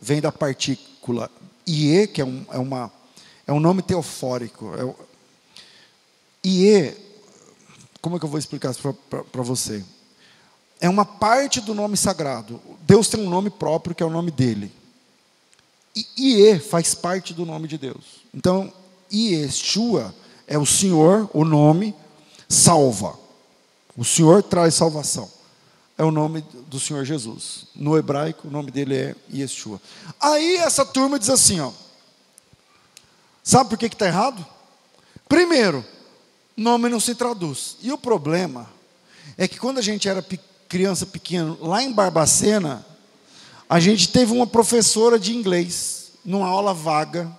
Vem da partícula Ie, que é, um, é, uma, é um nome teofórico. É, Ie, como é que eu vou explicar isso para você? É uma parte do nome sagrado. Deus tem um nome próprio que é o nome dele. E Ie faz parte do nome de Deus. Então, Yeshua é o Senhor, o nome salva. O Senhor traz salvação. É o nome do Senhor Jesus. No hebraico, o nome dele é Yeshua. Aí essa turma diz assim, ó. Sabe por que está errado? Primeiro, nome não se traduz. E o problema é que quando a gente era criança pequena, lá em Barbacena, a gente teve uma professora de inglês, numa aula vaga,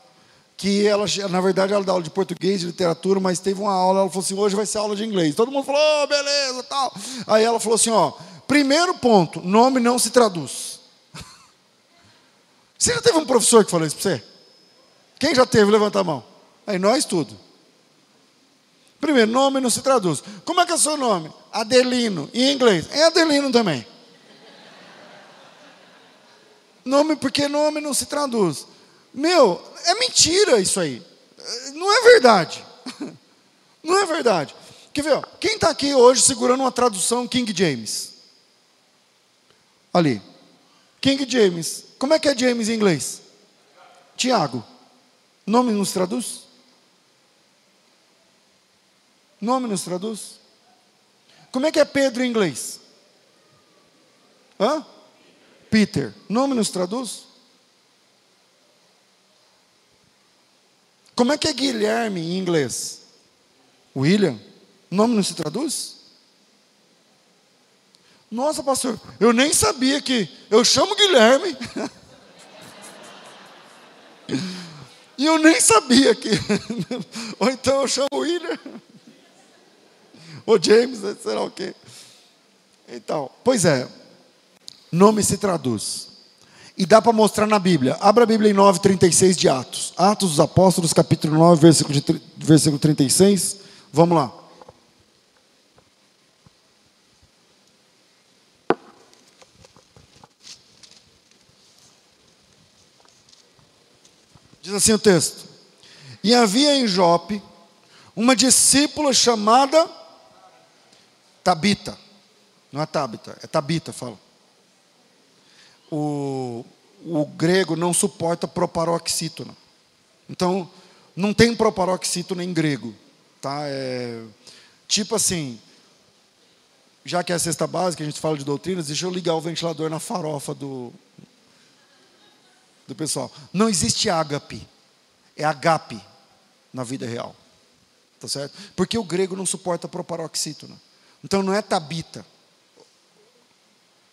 que ela, na verdade, ela dá aula de português, de literatura, mas teve uma aula, ela falou assim, hoje vai ser aula de inglês. Todo mundo falou, oh, beleza, tal. Aí ela falou assim, ó, primeiro ponto, nome não se traduz. Você já teve um professor que falou isso para você? Quem já teve? Levanta a mão. Aí nós tudo. Primeiro, nome não se traduz. Como é que é o seu nome? Adelino. Em inglês? É Adelino também. Nome, porque nome não se traduz. Meu, é mentira isso aí. Não é verdade. Não é verdade. Quer ver? Ó, quem está aqui hoje segurando uma tradução King James? Ali. King James. Como é que é James em inglês? Tiago. Nome nos traduz? Nome nos traduz? Como é que é Pedro em inglês? Hã? Peter. Nome nos traduz? Como é que é Guilherme em inglês? William. Nome não se traduz? Nossa, pastor, eu nem sabia que eu chamo Guilherme. e eu nem sabia que. Ou então eu chamo William. Ou James, será o quê? Então, pois é, nome se traduz. E dá para mostrar na Bíblia. Abra a Bíblia em 9,36 de Atos. Atos dos Apóstolos, capítulo 9, versículo, de, versículo 36. Vamos lá. Diz assim o texto: E havia em Jope uma discípula chamada Tabita. Não é Tabita, é Tabita, fala o, o grego não suporta proparoxítono. Então, não tem proparoxítono em grego. Tá? É, tipo assim, já que é a cesta básica, a gente fala de doutrinas, deixa eu ligar o ventilador na farofa do, do pessoal. Não existe ágape, é agape na vida real. Tá certo? Porque o grego não suporta proparoxítono. Então não é tabita.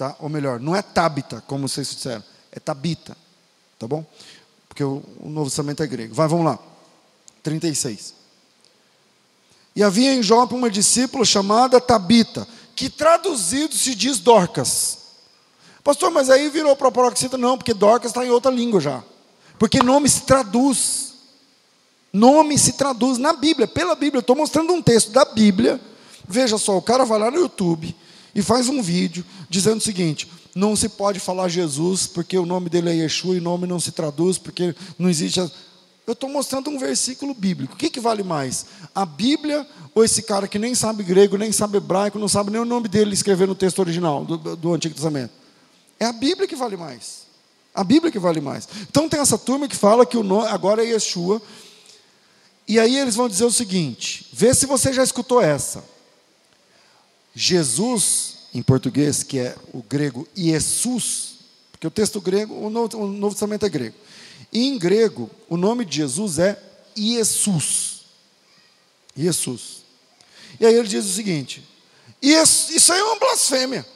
Tá? Ou melhor, não é Tabita, como vocês disseram, é Tabita. Tá bom? Porque o, o Novo Testamento é grego. Vai, vamos lá. 36. E havia em Jope uma discípula chamada Tabita, que traduzido se diz Dorcas. Pastor, mas aí virou para paroxita? Não, porque Dorcas está em outra língua já. Porque nome se traduz. Nome se traduz na Bíblia, pela Bíblia. Estou mostrando um texto da Bíblia. Veja só, o cara vai lá no YouTube, e faz um vídeo dizendo o seguinte: não se pode falar Jesus porque o nome dele é Yeshua e o nome não se traduz porque não existe. Eu estou mostrando um versículo bíblico. O que, que vale mais? A Bíblia ou esse cara que nem sabe grego, nem sabe hebraico, não sabe nem o nome dele escrever no texto original do, do Antigo Testamento? É a Bíblia que vale mais. A Bíblia que vale mais. Então tem essa turma que fala que o nome agora é Yeshua. E aí eles vão dizer o seguinte: vê se você já escutou essa. Jesus, em português, que é o grego Jesus, porque o texto grego, o Novo, o Novo Testamento é grego. E em grego, o nome de Jesus é Jesus. Jesus. E aí ele diz o seguinte: isso aí é uma blasfêmia,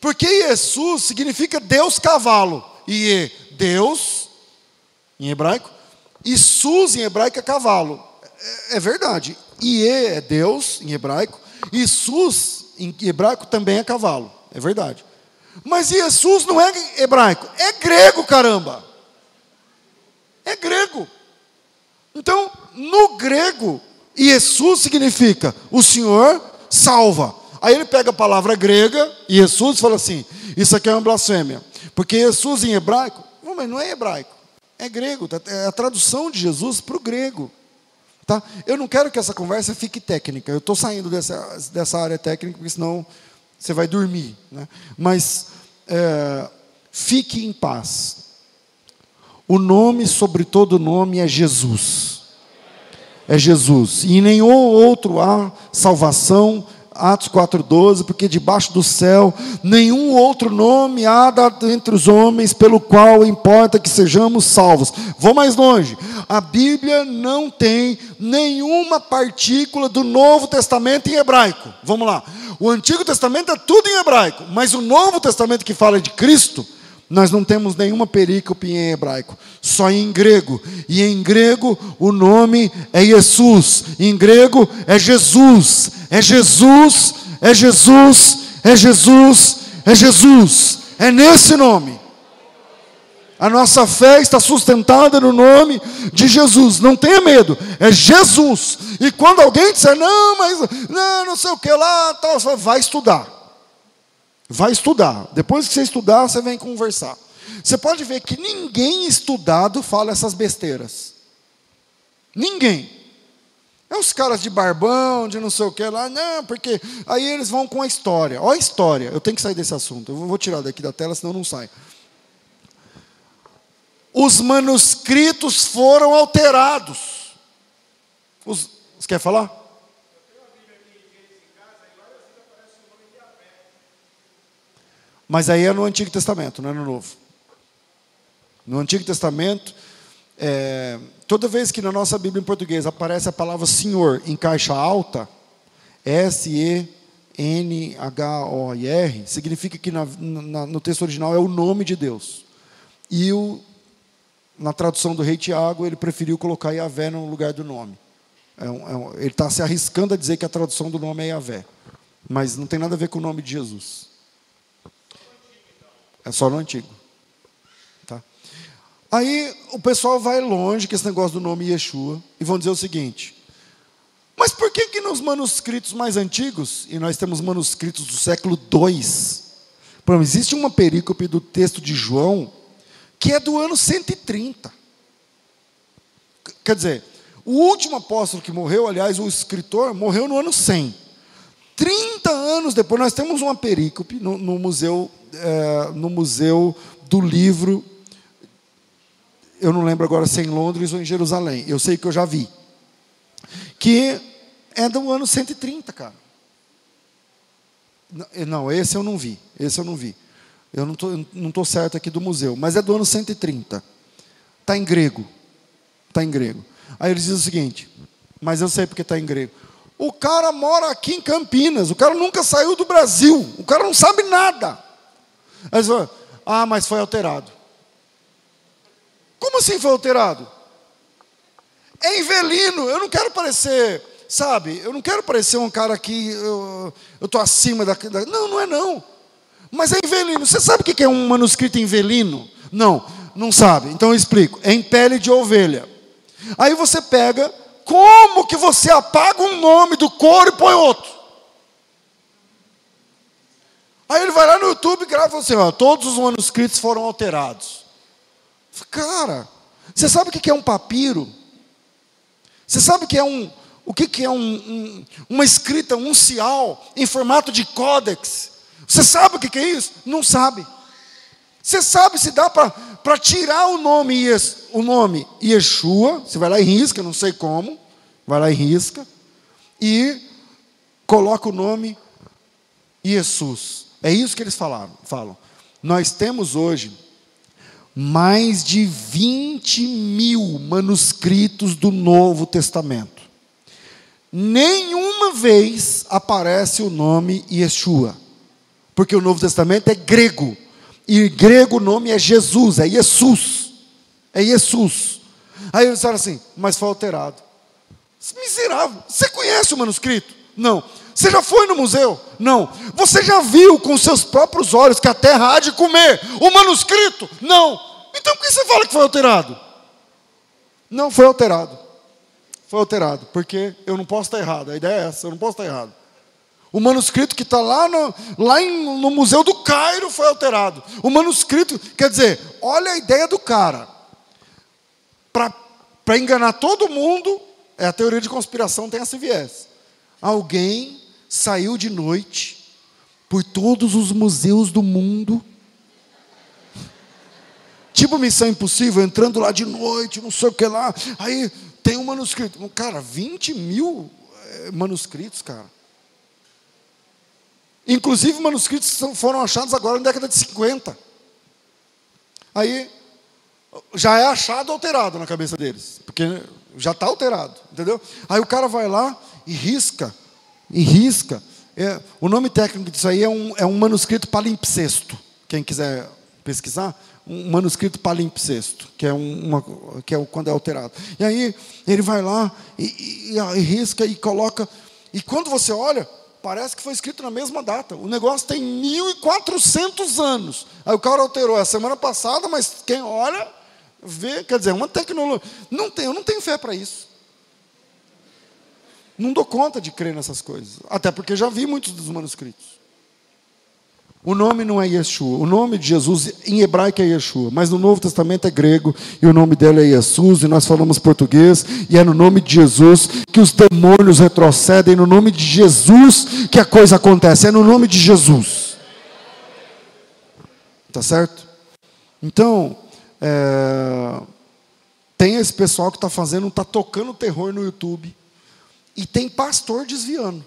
porque Jesus significa Deus cavalo, e Deus, em hebraico, e Sus em hebraico é cavalo. É, é verdade. Ie é Deus em hebraico, e Sus em hebraico também é cavalo, é verdade. Mas Jesus não é hebraico, é grego, caramba. É grego. Então, no grego, Jesus significa o Senhor salva. Aí ele pega a palavra grega, Jesus, e fala assim: Isso aqui é uma blasfêmia. Porque Jesus em hebraico, mas não é hebraico, é grego, tá, é a tradução de Jesus para o grego. Tá? Eu não quero que essa conversa fique técnica. Eu estou saindo dessa, dessa área técnica, porque senão você vai dormir. Né? Mas é, fique em paz. O nome sobre todo nome é Jesus. É Jesus. E em nenhum outro há salvação Atos 4,12, porque debaixo do céu nenhum outro nome há dado entre os homens pelo qual importa que sejamos salvos. Vou mais longe. A Bíblia não tem nenhuma partícula do Novo Testamento em hebraico. Vamos lá. O Antigo Testamento é tudo em hebraico, mas o Novo Testamento que fala de Cristo nós não temos nenhuma perícope em hebraico, só em grego. E em grego o nome é Jesus. Em grego é Jesus. É Jesus, é Jesus, é Jesus, é Jesus. É nesse nome. A nossa fé está sustentada no nome de Jesus. Não tenha medo, é Jesus. E quando alguém disser, não, mas não, não sei o que lá, tal, vai estudar. Vai estudar. Depois que você estudar, você vem conversar. Você pode ver que ninguém estudado fala essas besteiras. Ninguém. É os caras de barbão, de não sei o que lá, não, porque aí eles vão com a história. Olha a história, eu tenho que sair desse assunto, eu vou tirar daqui da tela, senão não sai. Os manuscritos foram alterados. Os, você quer falar? Mas aí é no Antigo Testamento, não é no Novo. No Antigo Testamento, é, toda vez que na nossa Bíblia em português aparece a palavra Senhor em caixa alta, S-E-N-H-O-R, significa que na, na, no texto original é o nome de Deus. E o, na tradução do rei Tiago, ele preferiu colocar Yahvé no lugar do nome. É um, é um, ele está se arriscando a dizer que a tradução do nome é Yahvé. Mas não tem nada a ver com o nome de Jesus. É só no antigo. Tá? Aí o pessoal vai longe com esse negócio do nome Yeshua e vão dizer o seguinte: mas por que que nos manuscritos mais antigos, e nós temos manuscritos do século II, existe uma perícope do texto de João que é do ano 130. Quer dizer, o último apóstolo que morreu, aliás, o escritor, morreu no ano 100. 30 anos depois, nós temos uma perícope no, no museu é, no Museu do Livro, eu não lembro agora se é em Londres ou em Jerusalém, eu sei que eu já vi, que é do ano 130, cara. Não, esse eu não vi, esse eu não vi. Eu não estou não tô certo aqui do museu, mas é do ano 130. Está em grego. Está em grego. Aí eles dizem o seguinte, mas eu sei porque está em grego. O cara mora aqui em Campinas, o cara nunca saiu do Brasil, o cara não sabe nada. Aí você ah, mas foi alterado. Como assim foi alterado? É invelino, eu não quero parecer, sabe, eu não quero parecer um cara que eu estou acima da, da. Não, não é não. Mas é invelino. Você sabe o que é um manuscrito invelino? Não, não sabe. Então eu explico. É em pele de ovelha. Aí você pega, como que você apaga um nome do couro e põe outro? Aí ele vai lá no YouTube e grava assim: ó, todos os manuscritos foram alterados. Cara, você sabe o que é um papiro? Você sabe o que é um, o que é um, um, uma escrita uncial em formato de códex? Você sabe o que é isso? Não sabe. Você sabe se dá para tirar o nome, o nome Yeshua, você vai lá e risca, não sei como, vai lá e risca, e coloca o nome Jesus. É isso que eles falaram, falam. Nós temos hoje mais de 20 mil manuscritos do Novo Testamento. Nenhuma vez aparece o nome Yeshua, porque o Novo Testamento é grego, e grego o nome é Jesus, é Jesus, é Jesus. Aí eles falaram assim, mas foi alterado. Miserável, você conhece o manuscrito? Não. Você já foi no museu? Não. Você já viu com seus próprios olhos que a terra há de comer o manuscrito? Não. Então por que você fala que foi alterado? Não foi alterado. Foi alterado, porque eu não posso estar errado. A ideia é essa, eu não posso estar errado. O manuscrito que está lá, no, lá em, no Museu do Cairo foi alterado. O manuscrito, quer dizer, olha a ideia do cara. Para enganar todo mundo, é a teoria de conspiração tem esse viés. Alguém saiu de noite por todos os museus do mundo. Tipo Missão Impossível, entrando lá de noite, não sei o que lá. Aí tem um manuscrito. Cara, 20 mil eh, manuscritos, cara. Inclusive manuscritos foram achados agora na década de 50. Aí já é achado alterado na cabeça deles, porque já está alterado, entendeu? Aí o cara vai lá e risca e risca. É, o nome técnico disso aí é um, é um manuscrito palimpsesto. Quem quiser pesquisar, um manuscrito palimpsesto, que é, uma, que é quando é alterado. E aí ele vai lá e, e, e risca e coloca. E quando você olha, parece que foi escrito na mesma data. O negócio tem 1.400 anos. Aí o cara alterou a semana passada, mas quem olha, vê, quer dizer, uma tecnologia. Não tem, eu não tenho fé para isso. Não dou conta de crer nessas coisas. Até porque já vi muitos dos manuscritos. O nome não é Yeshua. O nome de Jesus em hebraico é Yeshua, mas no Novo Testamento é grego e o nome dele é Jesus e nós falamos português e é no nome de Jesus que os demônios retrocedem, no nome de Jesus que a coisa acontece, é no nome de Jesus. Tá certo? Então, é, tem esse pessoal que está fazendo, está tocando terror no YouTube e tem pastor desviando.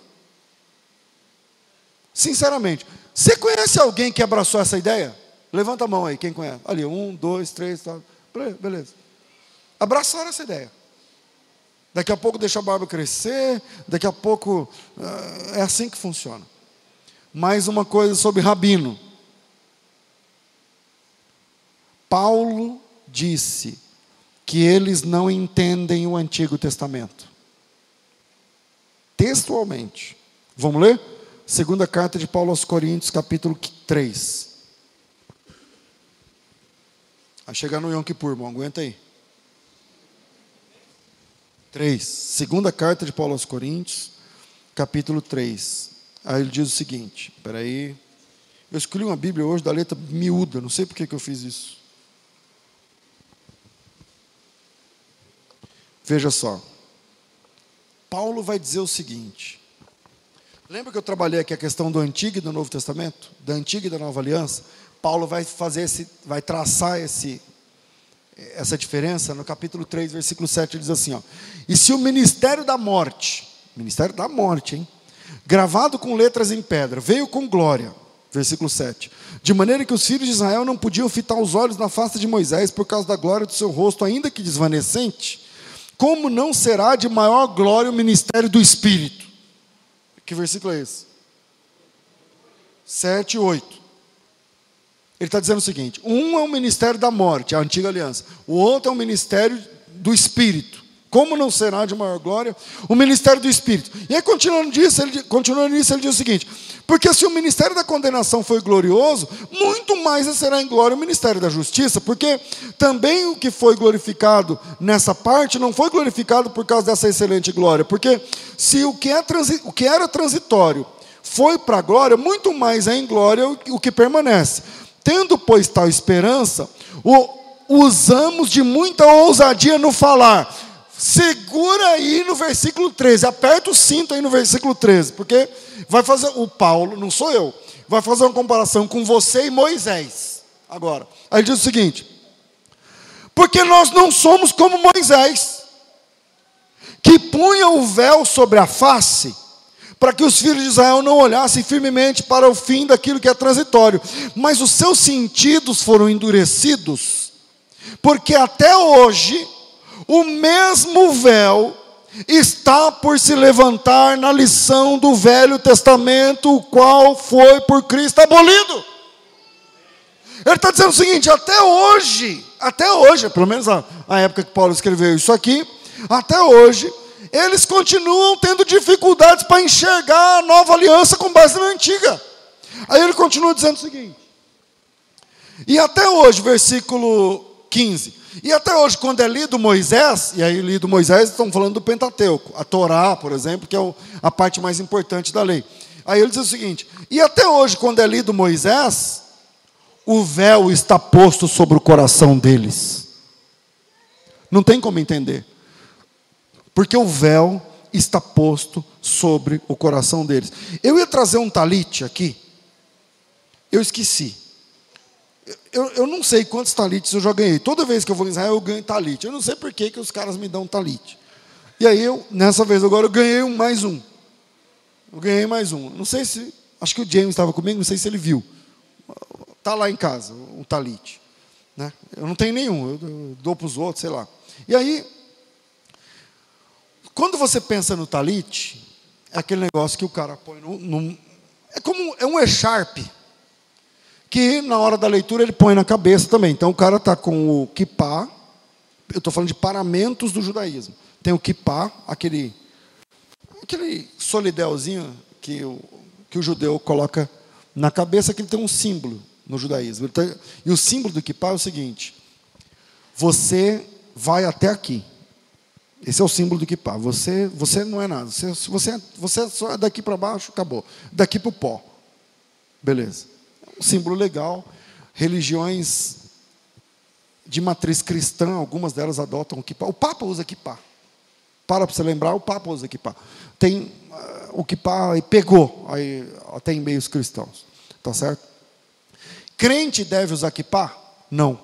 Sinceramente, você conhece alguém que abraçou essa ideia? Levanta a mão aí, quem conhece? Ali, um, dois, três, quatro. Beleza. Abraçaram essa ideia. Daqui a pouco deixa a barba crescer, daqui a pouco. É assim que funciona. Mais uma coisa sobre Rabino. Paulo disse que eles não entendem o Antigo Testamento. Textualmente. Vamos ler? Segunda carta de Paulo aos Coríntios, capítulo 3. Vai chegar no Yom Kippur, irmão, aguenta aí. 3. Segunda carta de Paulo aos Coríntios, capítulo 3. Aí ele diz o seguinte, espera aí. Eu escolhi uma Bíblia hoje da letra miúda, não sei por que, que eu fiz isso. Veja só. Paulo vai dizer o seguinte: Lembra que eu trabalhei aqui a questão do Antigo e do Novo Testamento? Da Antiga e da Nova Aliança? Paulo vai fazer esse, vai traçar esse, essa diferença no capítulo 3, versículo 7, ele diz assim: ó, E se o ministério da morte, ministério da morte, hein? Gravado com letras em pedra, veio com glória, versículo 7. De maneira que os filhos de Israel não podiam fitar os olhos na face de Moisés por causa da glória do seu rosto, ainda que desvanecente, como não será de maior glória o ministério do Espírito? Que versículo é esse? 7 e 8. Ele está dizendo o seguinte: um é o ministério da morte, a antiga aliança, o outro é o ministério do Espírito. Como não será de maior glória o ministério do Espírito? E aí, continuando, disso, ele, continuando nisso, ele diz o seguinte: porque se o ministério da condenação foi glorioso, muito mais será em glória o ministério da justiça, porque também o que foi glorificado nessa parte não foi glorificado por causa dessa excelente glória, porque se o que, é transi, o que era transitório foi para a glória, muito mais é em glória o, o que permanece. Tendo, pois, tal esperança, o, usamos de muita ousadia no falar Segura aí no versículo 13, aperta o cinto aí no versículo 13, porque vai fazer o Paulo, não sou eu, vai fazer uma comparação com você e Moisés. Agora, aí diz o seguinte: porque nós não somos como Moisés, que punha o véu sobre a face, para que os filhos de Israel não olhassem firmemente para o fim daquilo que é transitório, mas os seus sentidos foram endurecidos, porque até hoje o mesmo véu está por se levantar na lição do Velho Testamento, o qual foi por Cristo abolido. Ele está dizendo o seguinte: até hoje, até hoje, pelo menos a, a época que Paulo escreveu isso aqui, até hoje, eles continuam tendo dificuldades para enxergar a nova aliança com base na antiga. Aí ele continua dizendo o seguinte: e até hoje, versículo 15. E até hoje, quando é lido Moisés, e aí lido Moisés, estão falando do Pentateuco, a Torá, por exemplo, que é a parte mais importante da lei. Aí ele diz o seguinte: e até hoje, quando é lido Moisés, o véu está posto sobre o coração deles. Não tem como entender. Porque o véu está posto sobre o coração deles. Eu ia trazer um talite aqui, eu esqueci eu, eu não sei quantos talites eu já ganhei. Toda vez que eu vou em Israel, eu ganho talite. Eu não sei por que, que os caras me dão talite. E aí, eu, nessa vez agora, eu ganhei mais um. Eu ganhei mais um. Não sei se. Acho que o James estava comigo, não sei se ele viu. Está lá em casa, um talite. Né? Eu não tenho nenhum, eu dou para os outros, sei lá. E aí, quando você pensa no talite, é aquele negócio que o cara põe no. no é como é um echarpe que na hora da leitura ele põe na cabeça também. Então o cara está com o kippah, eu estou falando de paramentos do judaísmo. Tem o kippah, aquele, aquele solidelzinho que o, que o judeu coloca na cabeça, que ele tem um símbolo no judaísmo. Tá, e o símbolo do kippah é o seguinte: você vai até aqui. Esse é o símbolo do kippah. Você, você não é nada. Você, você, você é daqui para baixo, acabou. Daqui para o pó. Beleza um símbolo legal. Religiões de matriz cristã, algumas delas adotam o kippah. O Papa usa kippah. Para para você lembrar, o Papa usa kippah. Tem uh, o kippah e pegou aí até em meios cristãos. Tá certo? Crente deve usar kippah? Não.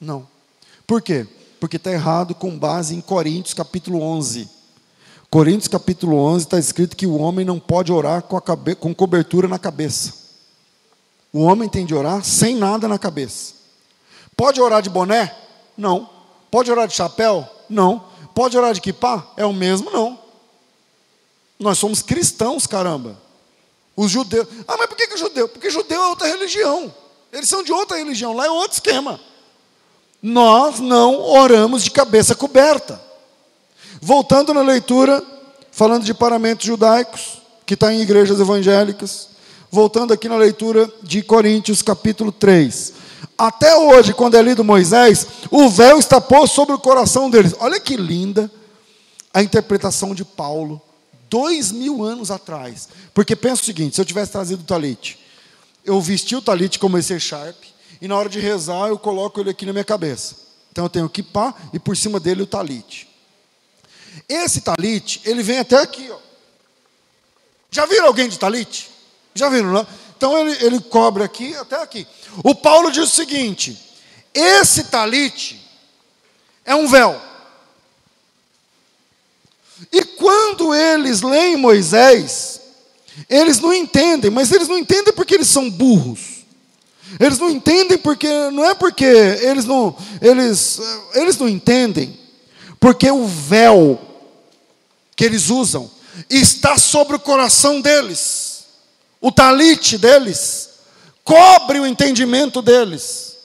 Não. Por quê? Porque está errado com base em Coríntios capítulo 11. Coríntios capítulo 11 está escrito que o homem não pode orar com, cabe... com cobertura na cabeça. O homem tem de orar sem nada na cabeça. Pode orar de boné? Não. Pode orar de chapéu? Não. Pode orar de kippah? É o mesmo? Não. Nós somos cristãos, caramba. Os judeus. Ah, mas por que, que judeu? Porque judeu é outra religião. Eles são de outra religião. Lá é outro esquema. Nós não oramos de cabeça coberta. Voltando na leitura, falando de paramentos judaicos, que está em igrejas evangélicas. Voltando aqui na leitura de Coríntios, capítulo 3. Até hoje, quando é lido Moisés, o véu está posto sobre o coração deles. Olha que linda a interpretação de Paulo, dois mil anos atrás. Porque pensa o seguinte: se eu tivesse trazido o talite, eu vesti o talite como esse sharp, e na hora de rezar eu coloco ele aqui na minha cabeça. Então eu tenho o kippah e por cima dele o talite. Esse talite, ele vem até aqui, ó. Já viram alguém de talite? Já viram, não? Então ele, ele cobre aqui até aqui. O Paulo diz o seguinte: esse talite é um véu. E quando eles leem Moisés, eles não entendem, mas eles não entendem porque eles são burros. Eles não entendem porque não é porque eles não eles eles não entendem porque o véu que eles usam está sobre o coração deles. O talite deles cobre o entendimento deles.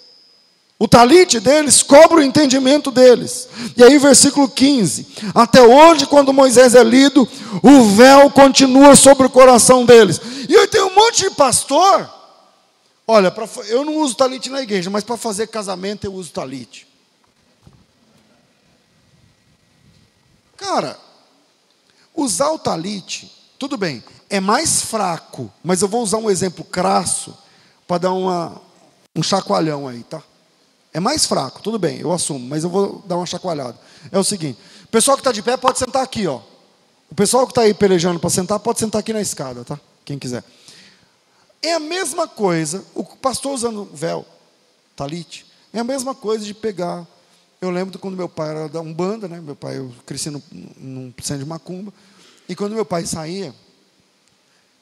O talite deles cobre o entendimento deles. E aí, versículo 15: Até hoje, quando Moisés é lido, o véu continua sobre o coração deles. E eu tenho um monte de pastor. Olha, pra, eu não uso talite na igreja, mas para fazer casamento eu uso talite. Cara, usar o talite, tudo bem, é mais fraco, mas eu vou usar um exemplo crasso para dar uma, um chacoalhão aí, tá? É mais fraco, tudo bem, eu assumo, mas eu vou dar uma chacoalhada. É o seguinte: o pessoal que está de pé pode sentar aqui, ó. O pessoal que está aí pelejando para sentar pode sentar aqui na escada, tá? Quem quiser. É a mesma coisa, o pastor usando véu, talite, é a mesma coisa de pegar. Eu lembro quando meu pai era da Umbanda, né? Meu pai, eu cresci num, num centro de macumba. E quando meu pai saía,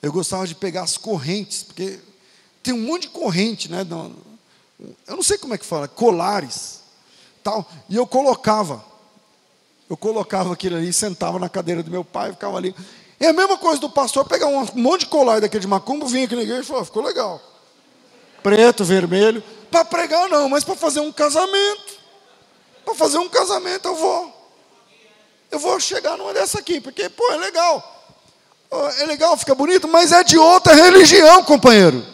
eu gostava de pegar as correntes, porque tem um monte de corrente, né? eu não sei como é que fala, colares, tal, e eu colocava, eu colocava aquilo ali, sentava na cadeira do meu pai, ficava ali. É a mesma coisa do pastor pegar um monte de colar daquele de macumba, vinha aqui na igreja e falou, ficou legal. Preto, vermelho, para pregar não, mas para fazer um casamento. Para fazer um casamento eu vou. Eu vou chegar numa dessa aqui, porque, pô, é legal. É legal, fica bonito, mas é de outra religião, companheiro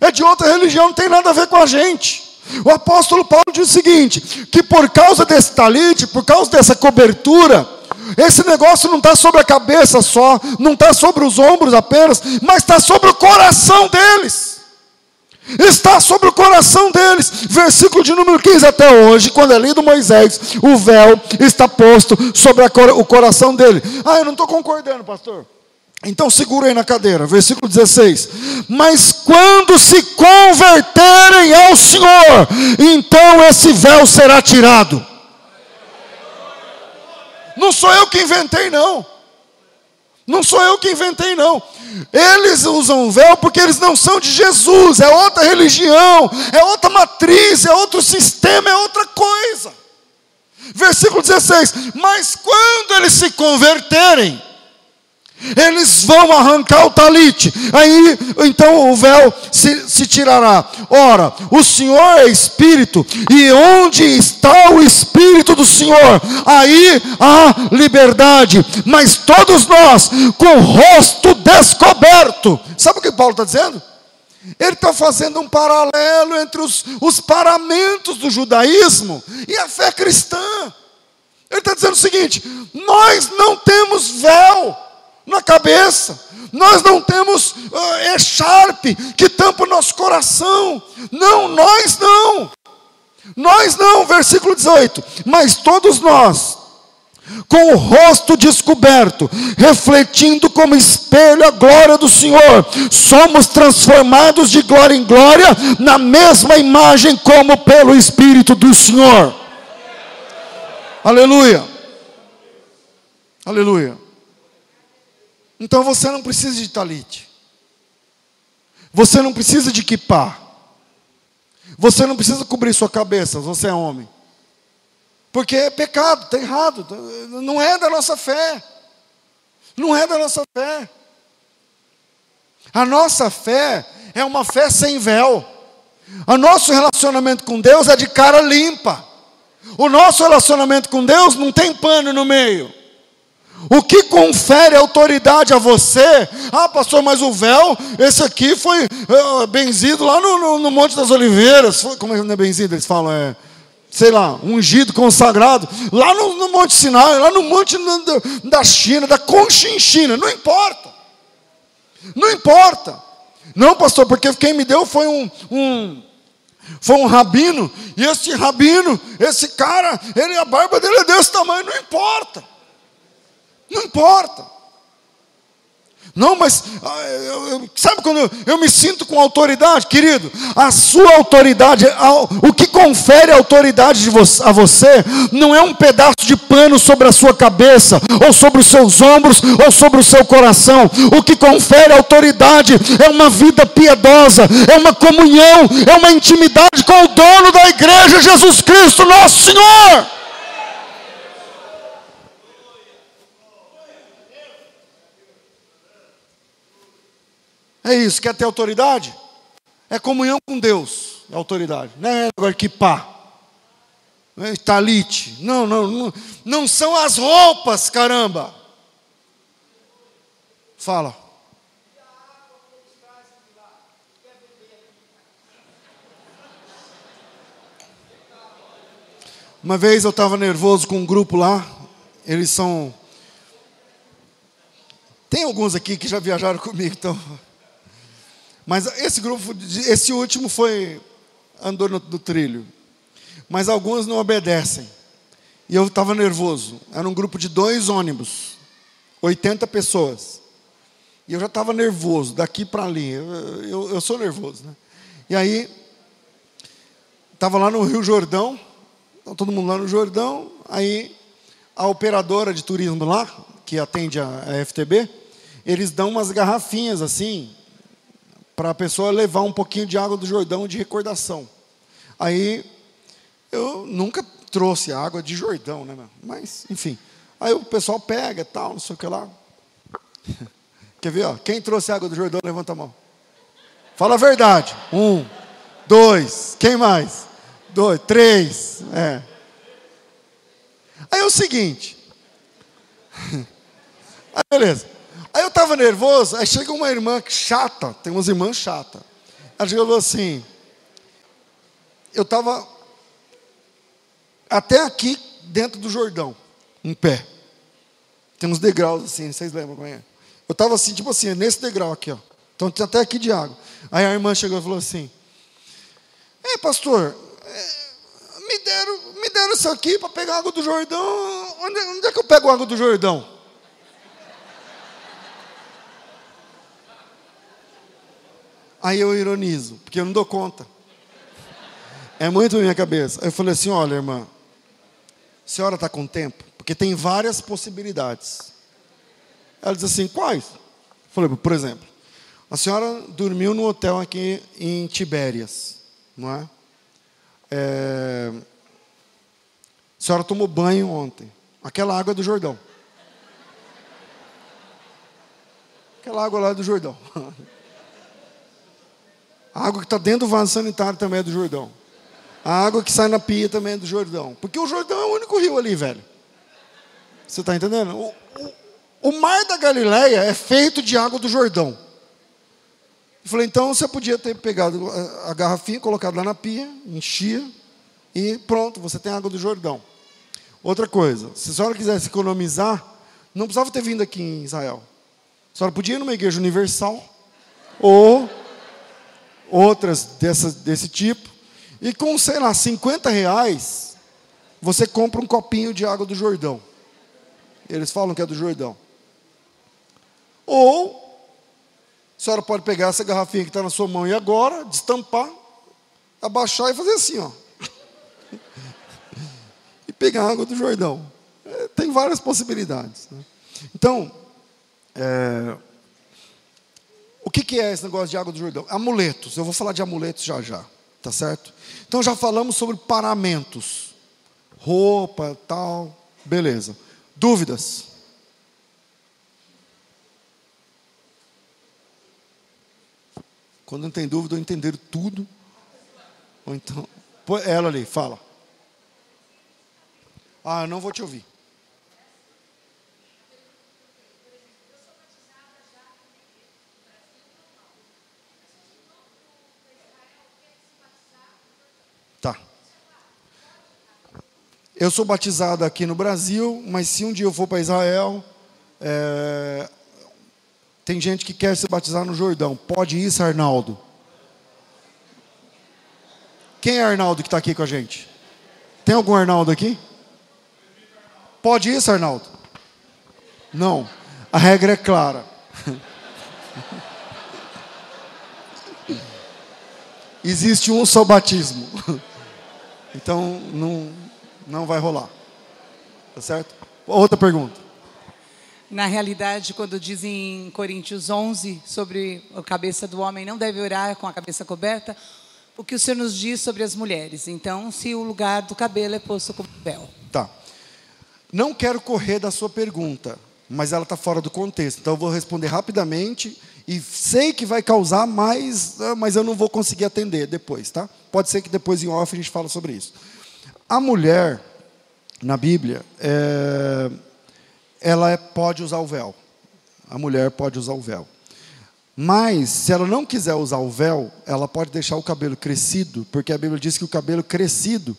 é de outra religião, não tem nada a ver com a gente. O apóstolo Paulo diz o seguinte: que por causa desse talite, por causa dessa cobertura, esse negócio não está sobre a cabeça só, não está sobre os ombros apenas, mas está sobre o coração deles. Está sobre o coração deles. Versículo de número 15 até hoje, quando é lido Moisés, o véu está posto sobre o coração dele. Ah, eu não estou concordando, pastor. Então segura aí na cadeira, versículo 16. Mas quando se converterem ao Senhor, então esse véu será tirado. Não sou eu que inventei, não. Não sou eu que inventei, não. Eles usam véu porque eles não são de Jesus, é outra religião, é outra matriz, é outro sistema, é outra coisa. Versículo 16: Mas quando eles se converterem, eles vão arrancar o talite, aí então o véu se, se, tirará. Ora, o Senhor é Espírito, e onde está o Espírito do Senhor, aí há liberdade. Mas todos nós, com o rosto descoberto, sabe o que Paulo está dizendo? Ele está fazendo um paralelo entre os, os paramentos do judaísmo e a fé cristã. Ele está dizendo o seguinte: nós não temos véu na cabeça. nós não temos uh, echarpe que tampa o nosso coração. Não, nós não. Nós não, versículo 18. Mas todos nós, com o rosto descoberto, refletindo como espelho a glória do Senhor, somos transformados de glória em glória na mesma imagem como pelo Espírito do Senhor. Aleluia. Aleluia. Então você não precisa de talite. Você não precisa de kipá. Você não precisa cobrir sua cabeça, você é homem. Porque é pecado, está errado. Não é da nossa fé. Não é da nossa fé. A nossa fé é uma fé sem véu. O nosso relacionamento com Deus é de cara limpa. O nosso relacionamento com Deus não tem pano no meio. O que confere autoridade a você? Ah, pastor, mas o véu, esse aqui foi uh, benzido lá no, no, no, Monte das Oliveiras. Foi, como é é benzido? Eles falam, é, sei lá, ungido, consagrado. Lá no, no Monte Sinai, lá no Monte da China, da Conchinchina. Não importa. Não importa. Não, pastor, porque quem me deu foi um, um foi um rabino, e esse rabino, esse cara, ele, a barba dele é desse tamanho, não importa. Não importa. Não, mas ah, sabe quando eu, me sinto com autoridade, querido? A sua autoridade, o que confere autoridade a você, não é um pedaço de pano sobre a sua cabeça, ou sobre os seus ombros, ou sobre o seu coração. O que confere autoridade é uma vida piedosa, é uma comunhão, é uma intimidade com o dono da igreja, Jesus Cristo, nosso Senhor. É isso, quer ter autoridade? É comunhão com Deus, é autoridade. Não é agora que pá. Talite. Não, não, não, não são as roupas, caramba. Fala. Uma vez eu estava nervoso com um grupo lá, eles são. Tem alguns aqui que já viajaram comigo, então mas esse grupo, esse último foi andou no, no trilho. Mas alguns não obedecem. E eu estava nervoso. Era um grupo de dois ônibus, 80 pessoas. E eu já estava nervoso, daqui para ali. Eu, eu, eu, sou nervoso, né? E aí, estava lá no Rio Jordão, todo mundo lá no Jordão. Aí, a operadora de turismo lá, que atende a, a FTB, eles dão umas garrafinhas assim, para a pessoa levar um pouquinho de água do Jordão de recordação. Aí eu nunca trouxe água de Jordão, né? Mas, enfim. Aí o pessoal pega tal, não sei o que lá. Quer ver? Ó? Quem trouxe água do Jordão, levanta a mão. Fala a verdade. Um, dois, quem mais? Dois, três. É. Aí é o seguinte. Aí beleza. Aí eu estava nervoso, aí chega uma irmã chata, tem umas irmãs chatas. Ela chegou assim, eu estava até aqui dentro do Jordão, em pé. Tem uns degraus assim, vocês lembram como é? Eu estava assim, tipo assim, nesse degrau aqui, ó. Então tinha até aqui de água. Aí a irmã chegou e falou assim: Ei, pastor, é, me deram, me deram isso aqui para pegar água do Jordão. Onde, onde é que eu pego água do Jordão? Aí eu ironizo, porque eu não dou conta. É muito na minha cabeça. Eu falei assim: olha, irmã, a senhora está com tempo? Porque tem várias possibilidades. Ela diz assim: quais? Eu falei, por exemplo, a senhora dormiu no hotel aqui em Tibérias, não é? é... A senhora tomou banho ontem. Aquela água é do Jordão. Aquela água lá é do Jordão. A água que está dentro do vaso sanitário também é do Jordão. A água que sai na pia também é do Jordão. Porque o Jordão é o único rio ali, velho. Você está entendendo? O, o, o, mar da Galileia é feito de água do Jordão. Eu falei, então você podia ter pegado a, a garrafinha, colocado lá na pia, enchia e pronto, você tem água do Jordão. Outra coisa, se a senhora quisesse economizar, não precisava ter vindo aqui em Israel. senhora podia ir numa igreja universal ou outras dessa, desse tipo, e com, sei lá, 50 reais, você compra um copinho de água do Jordão. Eles falam que é do Jordão. Ou, a senhora pode pegar essa garrafinha que está na sua mão e agora, destampar, abaixar e fazer assim, ó. e pegar a água do Jordão. É, tem várias possibilidades. Né? Então, é, o que, que é esse negócio de água do Jordão? Amuletos. Eu vou falar de amuletos já já. Tá certo? Então já falamos sobre paramentos. Roupa, tal. Beleza. Dúvidas? Quando não tem dúvida, ou entenderam tudo. Ou então. Ela ali, fala. Ah, eu não vou te ouvir. Eu sou batizado aqui no Brasil, mas se um dia eu for para Israel, é, tem gente que quer se batizar no Jordão. Pode isso, Arnaldo? Quem é Arnaldo que está aqui com a gente? Tem algum Arnaldo aqui? Pode isso, Arnaldo? Não. A regra é clara. Existe um só batismo. Então não, não vai rolar. Tá certo? Outra pergunta. Na realidade, quando dizem em Coríntios 11 sobre a cabeça do homem não deve orar com a cabeça coberta, o que o Senhor nos diz sobre as mulheres. Então, se o lugar do cabelo é posto como véu. Tá. Não quero correr da sua pergunta, mas ela está fora do contexto. Então, eu vou responder rapidamente e sei que vai causar mais, ah, mas eu não vou conseguir atender depois, tá? Pode ser que depois em off a gente fale sobre isso. A mulher, na Bíblia, é, ela é, pode usar o véu. A mulher pode usar o véu. Mas, se ela não quiser usar o véu, ela pode deixar o cabelo crescido, porque a Bíblia diz que o cabelo crescido,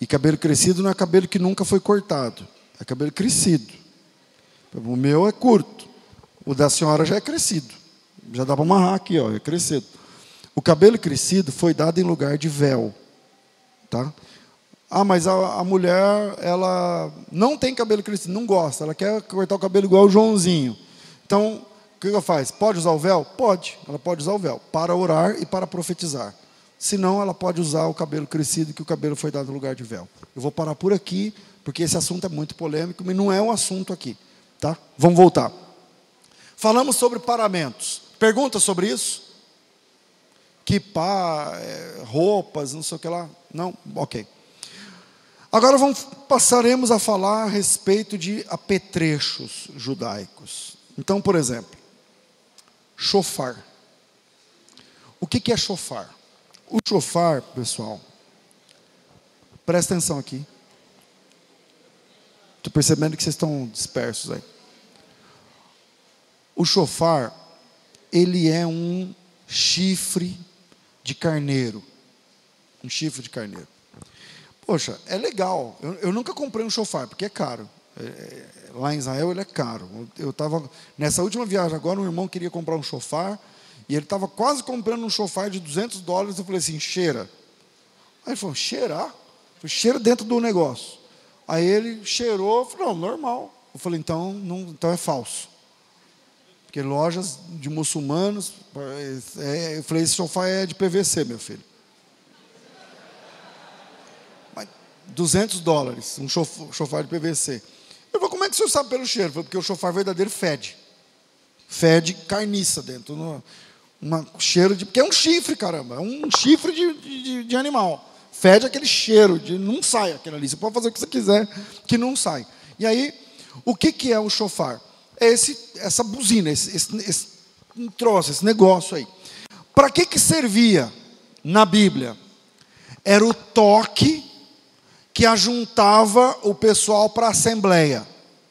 e cabelo crescido não é cabelo que nunca foi cortado, é cabelo crescido. O meu é curto, o da senhora já é crescido. Já dá para amarrar aqui, ó, é crescido. O cabelo crescido foi dado em lugar de véu. Tá? Ah, mas a, a, mulher, ela não tem cabelo crescido, não gosta, ela quer cortar o cabelo igual o Joãozinho. Então, o que ela faz? Pode usar o véu? Pode, ela pode usar o véu, para orar e para profetizar. Senão, ela pode usar o cabelo crescido, que o cabelo foi dado em lugar de véu. Eu vou parar por aqui, porque esse assunto é muito polêmico, mas não é um assunto aqui. Tá? Vamos voltar. Falamos sobre paramentos. Pergunta sobre isso? Que pá, é, roupas, não sei o que lá. Não? Ok. Agora vamos, passaremos a falar a respeito de apetrechos judaicos. Então, por exemplo, chofar. O que, que é chofar? O chofar, pessoal, presta atenção aqui. Estou percebendo que vocês estão dispersos aí. O chofar ele é um chifre de carneiro. Um chifre de carneiro. Poxa, é legal. Eu, eu nunca comprei um chofar, porque é caro. É, é lá em Israel ele é caro. Eu estava nessa última viagem agora, um irmão queria comprar um chofar e ele estava quase comprando um chofar de 200 dólares. Eu falei assim, cheira. Aí ele falou, cheirar? Falei, cheira dentro do negócio. Aí ele cheirou, falou, não, normal. Eu falei, então, não, então é falso. Porque lojas de muçulmanos, é, eu falei, esse sofá é de PVC, meu filho. Mas 200 dólares, um sofá de PVC. Eu falei, como é que o senhor sabe pelo cheiro? Falei, porque o sofá verdadeiro fede. Fede carniça dentro. Uma, uma cheiro de. Porque é um chifre, caramba. É um chifre de, de, de animal. Fede aquele cheiro, de, não sai aquilo ali. Você pode fazer o que você quiser, que não sai. E aí, o que, que é o chofar? é esse, essa buzina, esse, esse, esse troço, esse negócio aí. Para que, que servia na Bíblia? Era o toque que ajuntava o pessoal para a assembleia.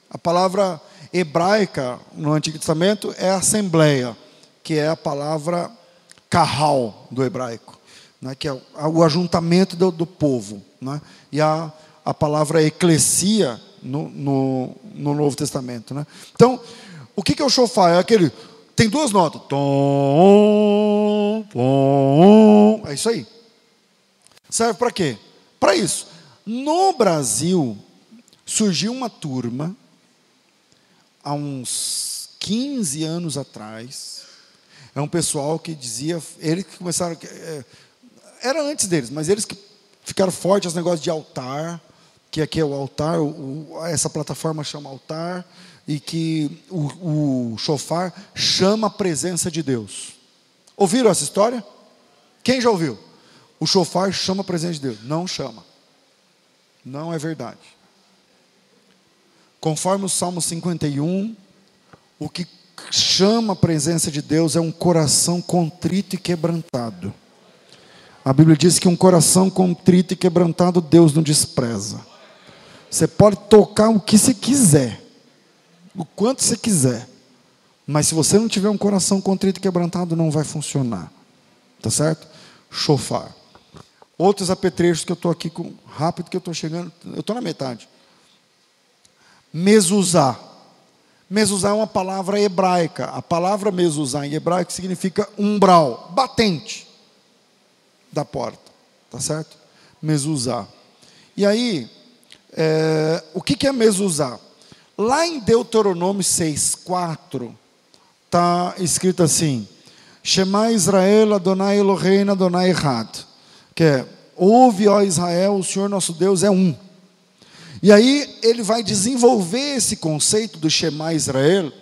A palavra hebraica no Antigo Testamento é assembleia, que é a palavra carral do hebraico, né, que é o ajuntamento do, do povo. Né, e a, a palavra eclesia no, no, no Novo Testamento. Né? Então, o que, que é o chofar? É aquele tem duas notas. Tom, tom. É isso aí. Serve para quê? Para isso. No Brasil, surgiu uma turma, há uns 15 anos atrás. É um pessoal que dizia, eles que começaram, é, era antes deles, mas eles que ficaram fortes os negócios de altar, que aqui é o altar, o, essa plataforma chama altar, e que o, o chofar chama a presença de Deus. Ouviram essa história? Quem já ouviu? O chofar chama a presença de Deus. Não chama. Não é verdade. Conforme o Salmo 51, o que chama a presença de Deus é um coração contrito e quebrantado. A Bíblia diz que um coração contrito e quebrantado Deus não despreza. Você pode tocar o que você quiser, o quanto você quiser, mas se você não tiver um coração contrito e quebrantado, não vai funcionar. Tá certo? Chofar. Outros apetrechos que eu estou aqui com rápido que eu estou chegando, eu estou na metade. Mezuzá. Mezuzá é uma palavra hebraica. A palavra mezuzá em hebraico significa umbral, batente da porta. Tá certo? Mezuzá. E aí, é, o que, que é mezuzá? Lá em Deuteronômio 6, 4, está escrito assim: Shema Israel Adonai Eloheinu Adonai Errad. Que é, ouve, ó Israel, o Senhor nosso Deus é um. E aí ele vai desenvolver esse conceito do Shema Israel,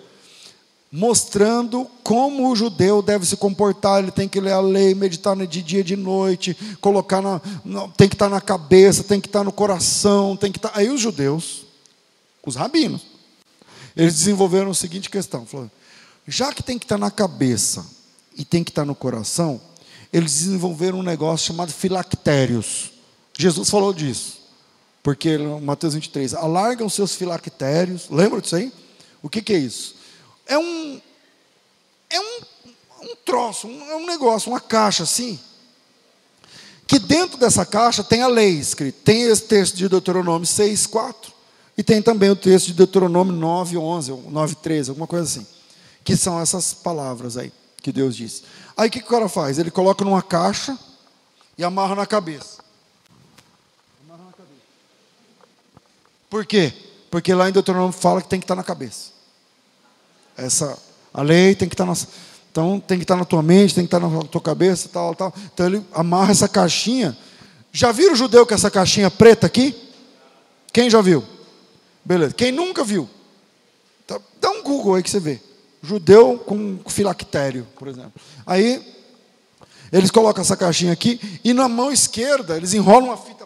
mostrando como o judeu deve se comportar, ele tem que ler a lei, meditar de dia e de noite, colocar na, tem que estar na cabeça, tem que estar no coração, tem que estar. Aí os judeus, os rabinos, eles desenvolveram a seguinte questão: falou, já que tem que estar na cabeça e tem que estar no coração, eles desenvolveram um negócio chamado filactérios. Jesus falou disso. Porque Mateus 23, alargam seus filactérios. Lembra disso aí? O que, que é isso? É um, é um, um troço, um, é um negócio, uma caixa assim. Que dentro dessa caixa tem a lei escrita. Tem esse texto de Deuteronômio 6, 4. E tem também o texto de Deuteronômio 9, 11, 9, 13, alguma coisa assim. Que são essas palavras aí que Deus disse. Aí o que, que o cara faz? Ele coloca numa caixa e amarra na cabeça. Por quê? Porque lá em Deuteronômio fala que tem que estar na cabeça. Essa, a lei tem que estar na. Então tem que estar na tua mente, tem que estar na tua cabeça, tal, tal. Então ele amarra essa caixinha. Já viram o judeu com essa caixinha preta aqui? Quem já viu? Beleza. Quem nunca viu? Tá, dá um Google aí que você vê. Judeu com filactério, por exemplo. Aí eles colocam essa caixinha aqui e na mão esquerda eles enrolam uma fita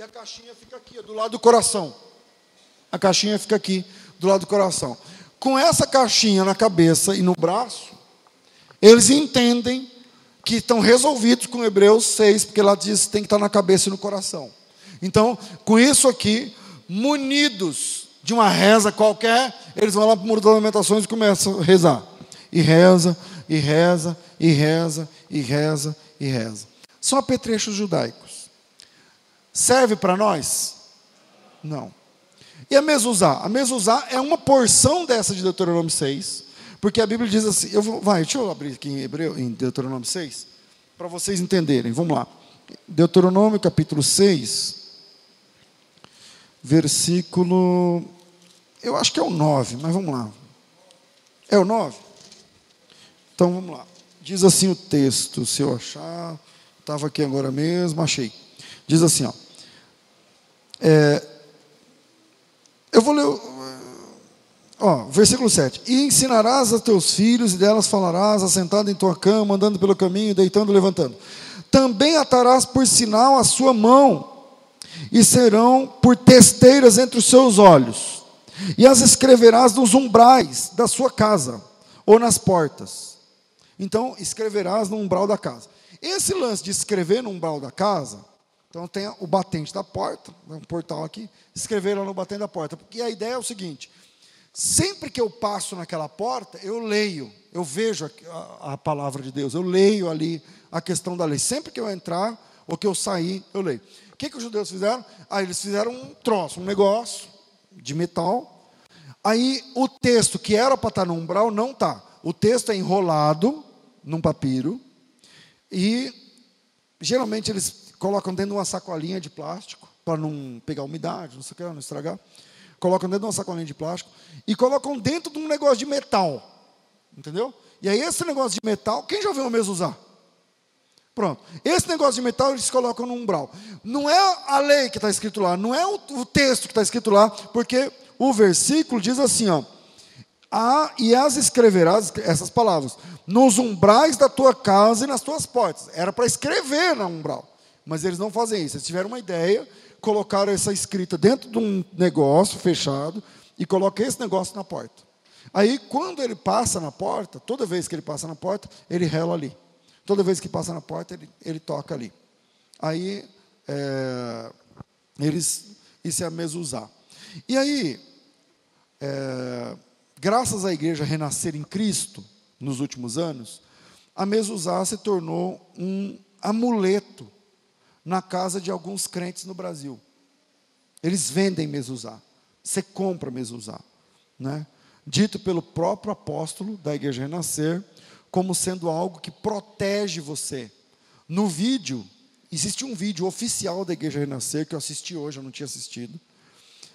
e a caixinha fica aqui, do lado do coração. A caixinha fica aqui, do lado do coração. Com essa caixinha na cabeça e no braço, eles entendem que estão resolvidos com Hebreus 6, porque lá diz que tem que estar na cabeça e no coração. Então, com isso aqui, munidos de uma reza qualquer, eles vão lá para o muro das lamentações e começam a rezar. E reza, e reza, e reza, e reza, e reza. São apetrechos judaicos. Serve para nós? Não. E a mezuzá? A mezuzá é uma porção dessa de Deuteronômio 6, porque a Bíblia diz assim, eu vou, vai, deixa eu abrir aqui em Hebreu, em Deuteronômio 6, para vocês entenderem. Vamos lá. Deuteronômio capítulo 6, versículo eu acho que é o 9, mas vamos lá. É o 9? Então vamos lá. Diz assim o texto, se eu achar, estava aqui agora mesmo, achei. Diz assim, ó. É, eu vou ler. Ó, versículo 7. E ensinarás a teus filhos, e delas falarás, assentado em tua cama, andando pelo caminho, deitando levantando. Também atarás por sinal a sua mão, e serão por testeiras entre os seus olhos, e as escreverás nos umbrais da sua casa, ou nas portas. Então, escreverás no umbral da casa. Esse lance de escrever no umbral da casa então tem o batente da porta, um portal aqui, escreveram no batente da porta. Porque a ideia é o seguinte: sempre que eu passo naquela porta, eu leio, eu vejo a, a, palavra de Deus, eu leio ali a questão da lei. Sempre que eu entrar ou que eu sair, eu leio. O que, que os judeus fizeram? Aí eles fizeram um troço, um negócio de metal. Aí o texto que era para estar no umbral não está. o texto é enrolado num papiro e geralmente eles colocam dentro de uma sacolinha de plástico para não pegar umidade, não sei o que, não estragar. Colocam dentro de uma sacolinha de plástico e colocam dentro de um negócio de metal. Entendeu? E aí esse negócio de metal, quem já viu uma mesa usar? Pronto. Esse negócio de metal eles colocam no umbral. Não é a lei que está escrito lá, não é o, o texto que está escrito lá, porque o versículo diz assim, ó. Ah, e as escreverás, essas palavras, nos umbrais da tua casa e nas tuas portas. Era para escrever na umbral. Mas eles não fazem isso. Eles tiveram uma ideia, colocaram essa escrita dentro de um negócio fechado e colocam esse negócio na porta. Aí, quando ele passa na porta, toda vez que ele passa na porta, ele rela ali. Toda vez que passa na porta, ele, ele toca ali. Aí, é, eles, é a mesuzá. E aí, é, graças à igreja renascer em Cristo, nos últimos anos, a mesuzá se tornou um amuleto na casa de alguns crentes no Brasil. Eles vendem mesuzá. Você compra mesuzá. Né? Dito pelo próprio apóstolo da igreja renascer, como sendo algo que protege você. No vídeo, existe um vídeo oficial da Igreja Renascer, que eu assisti hoje, eu não tinha assistido.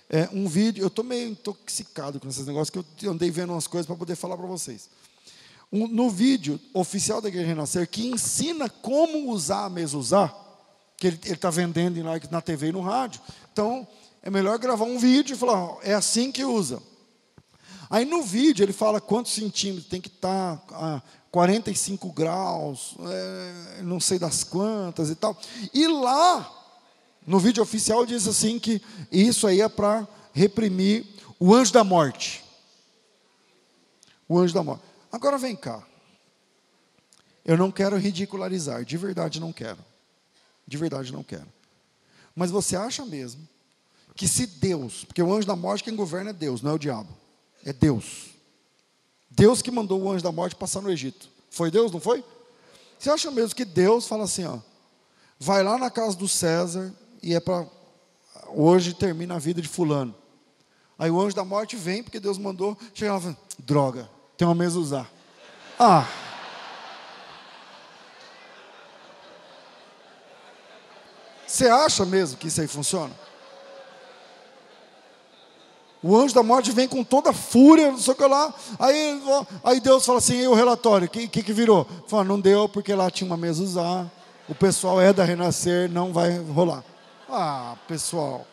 É um vídeo, eu estou meio intoxicado com esses negócios, que eu andei vendo umas coisas para poder falar para vocês. Um, no vídeo oficial da Igreja Renascer, que ensina como usar a mesa usar, que ele está vendendo na TV e no rádio. Então, é melhor gravar um vídeo e falar, é assim que usa. Aí no vídeo ele fala quantos centímetros tem que estar, tá, 45 graus, é, não sei das quantas e tal. E lá, no vídeo oficial, diz assim que isso aí é para reprimir o anjo da morte. O anjo da morte. Agora vem cá. Eu não quero ridicularizar, de verdade não quero. De verdade não quero. Mas você acha mesmo que se Deus, porque o anjo da morte quem governa é Deus, não é o diabo, é Deus. Deus que mandou o anjo da morte passar no Egito. Foi Deus, não foi? Você acha mesmo que Deus fala assim, ó, vai lá na casa do César e é para hoje termina a vida de fulano. Aí o anjo da morte vem porque Deus mandou, chega lá fala, droga, tem uma mesa usar. Ah. Você acha mesmo que isso aí funciona? O anjo da morte vem com toda fúria, não sei o que lá. Aí, aí Deus fala assim: e o relatório? O que, que, que, virou? Fala, não deu porque lá tinha uma mesa usar. O pessoal é da Renascer, não vai rolar. Ah, pessoal.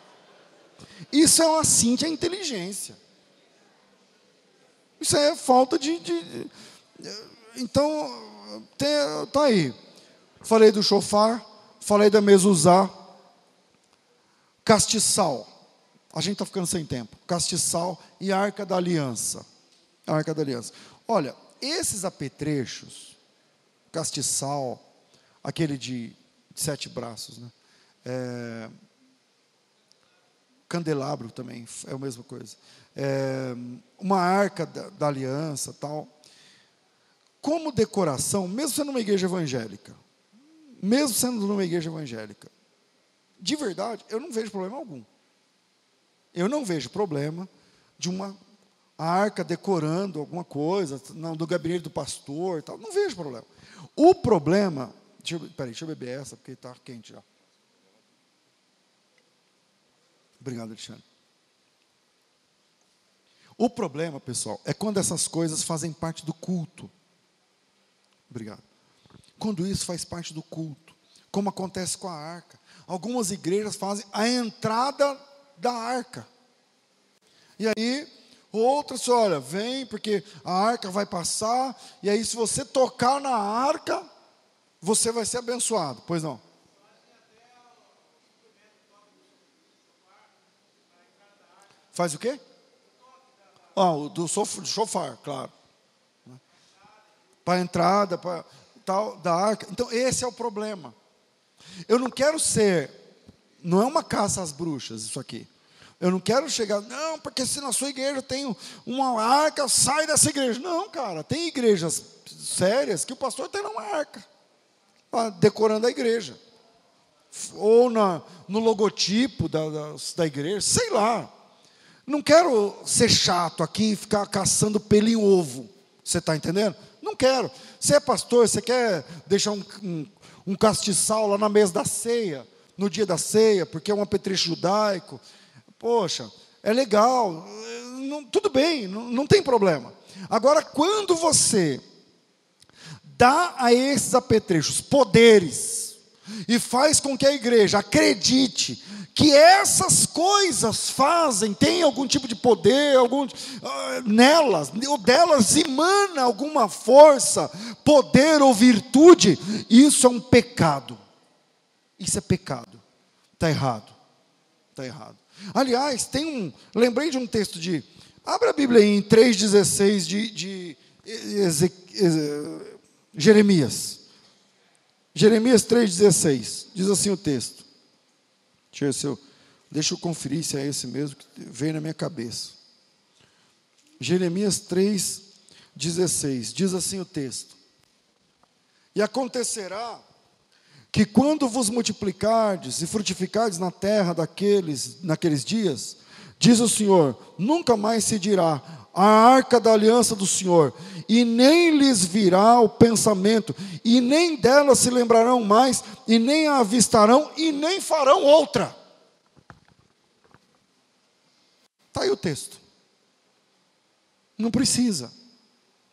Isso é uma cinta inteligência. Isso é falta de. de então, tem, tá aí. Falei do chofar, falei da mesa usar. Castiçal. A gente está ficando sem tempo. Castiçal e Arca da Aliança. Arca da Aliança. Olha, esses apetrechos, castiçal, aquele de sete braços, né? É, candelabro também é a mesma coisa. É, uma arca da, da, aliança, tal. Como decoração, mesmo sendo uma igreja evangélica, mesmo sendo uma igreja evangélica, de verdade, eu não vejo problema algum. Eu não vejo problema de uma arca decorando alguma coisa, não, do gabinete do pastor tal. Não vejo problema. O problema. Deixa eu, peraí, deixa eu beber essa, porque está quente já. Obrigado, Alexandre. O problema, pessoal, é quando essas coisas fazem parte do culto. Obrigado. Quando isso faz parte do culto, como acontece com a arca. Algumas igrejas fazem a entrada da arca. E aí, outras, olha, vem, porque a arca vai passar, e aí, se você tocar na arca, você vai ser abençoado. Pois não? Faz o quê? Ah, o do chofar, claro. Para a entrada, para tal da arca. Então, esse é o problema. Eu não quero ser não é uma caça às bruxas isso aqui. Eu não quero chegar, não, porque se na sua igreja tem uma arca, sai dessa igreja. Não, cara, tem igrejas sérias que o pastor tem uma arca, decorando a igreja. Ou na, no logotipo da, da, da igreja, sei lá. Não quero ser chato aqui e ficar caçando pelo em ovo. Você está entendendo? Não quero. Você é pastor, você quer deixar um, um, um castiçal lá na mesa da ceia, no dia da ceia, porque é um apetrecho judaico. Poxa, é legal, não, tudo bem, não, não tem problema. Agora, quando você dá a esses apetrechos poderes e faz com que a igreja acredite que essas coisas fazem, tem algum tipo de poder, algum, uh, nelas, ou delas emana alguma força, poder ou virtude, isso é um pecado. Isso é pecado. Está errado. Está errado. Aliás, tem um. Lembrei de um texto de. Abra a Bíblia aí em 3,16 de, de Jeremias. Jeremias 3,16. Diz assim o texto. Deixa eu, eu, deixa eu conferir se é esse mesmo que veio na minha cabeça. Jeremias 3,16. Diz assim o texto. E acontecerá que quando vos multiplicardes e frutificardes na terra daqueles, naqueles dias, diz o Senhor, nunca mais se dirá a arca da aliança do Senhor, e nem lhes virá o pensamento, e nem dela se lembrarão mais, e nem a avistarão, e nem farão outra. Está aí o texto. Não precisa,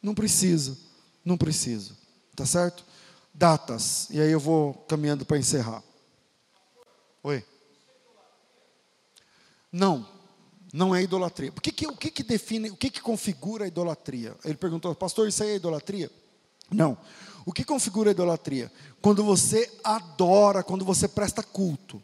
não precisa, não precisa, tá certo? Datas. E aí eu vou caminhando para encerrar. Oi? Não, não é idolatria. O que, que, o que, que define, o que, que configura a idolatria? Ele perguntou, pastor, isso aí é idolatria? Não. O que configura a idolatria? Quando você adora, quando você presta culto.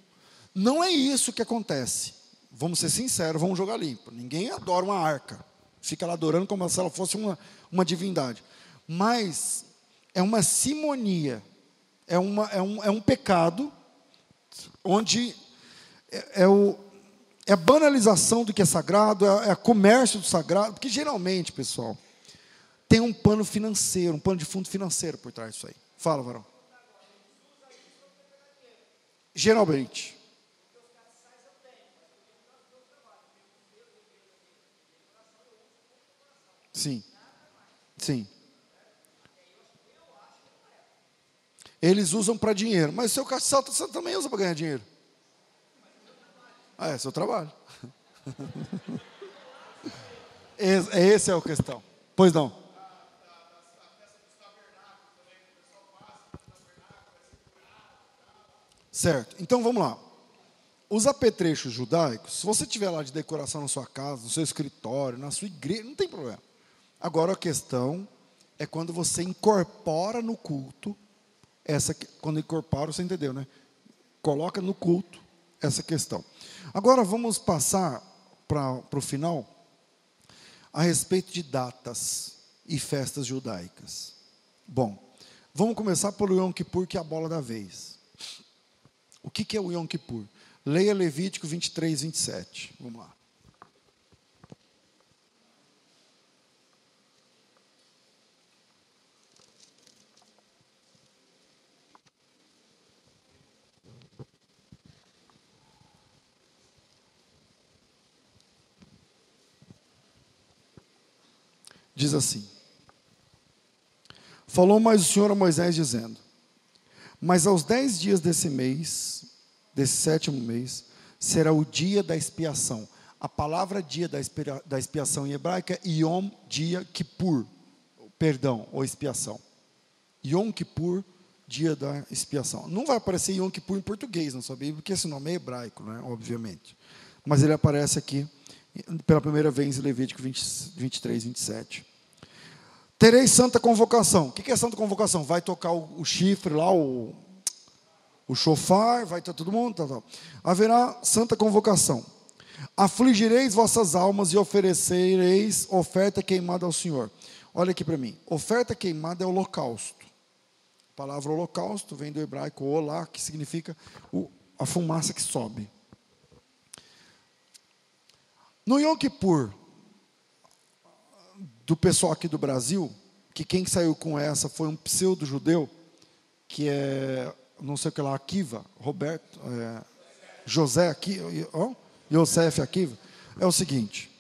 Não é isso que acontece. Vamos ser sinceros, vamos jogar limpo. Ninguém adora uma arca. Fica lá adorando como se ela fosse uma, uma divindade. Mas é uma simonia, é, uma, é, um, é um pecado, onde é, é, o, é a banalização do que é sagrado, é, é a comércio do sagrado, porque geralmente, pessoal, tem um pano financeiro, um pano de fundo financeiro por trás disso aí. Fala, varão. Geralmente. Sim. Sim. Eles usam para dinheiro. Mas seu castiçal você também usa para ganhar dinheiro. Ah, é seu trabalho. Esse é a questão. Pois não. Certo. Então vamos lá. Os apetrechos judaicos, se você tiver lá de decoração na sua casa, no seu escritório, na sua igreja, não tem problema. Agora a questão é quando você incorpora no culto essa quando incorpora, você entendeu, né? Coloca no culto essa questão. Agora vamos passar para o final a respeito de datas e festas judaicas. Bom, vamos começar pelo Yom Kippur, que é a bola da vez. O que, que é o Yom Kippur? Leia Levítico 23, 27. Vamos lá. Diz assim: Falou mais o Senhor a Moisés, dizendo: Mas aos dez dias desse mês, desse sétimo mês, será o dia da expiação. A palavra dia da expiação em hebraico é Yom Dia Kippur, perdão, ou expiação. Yom Kippur, dia da expiação. Não vai aparecer Yom Kippur em português na sua Bíblia, porque esse nome é hebraico, né, obviamente. Mas ele aparece aqui pela primeira vez em Levítico 20, 23, 27. Terei santa convocação. O que é santa convocação? Vai tocar o, o chifre lá, o, o chofar, vai ter todo mundo. Tá, tá. Haverá santa convocação. Afligireis vossas almas e oferecereis oferta queimada ao Senhor. Olha aqui para mim. Oferta queimada é holocausto. A palavra holocausto vem do hebraico olá, que significa o, a fumaça que sobe. No Yom Kippur, do pessoal aqui do Brasil, que quem saiu com essa foi um pseudo-judeu, que é, não sei o que lá, Akiva, Roberto, é, José Akiva, oh, Yosef Akiva, é o seguinte.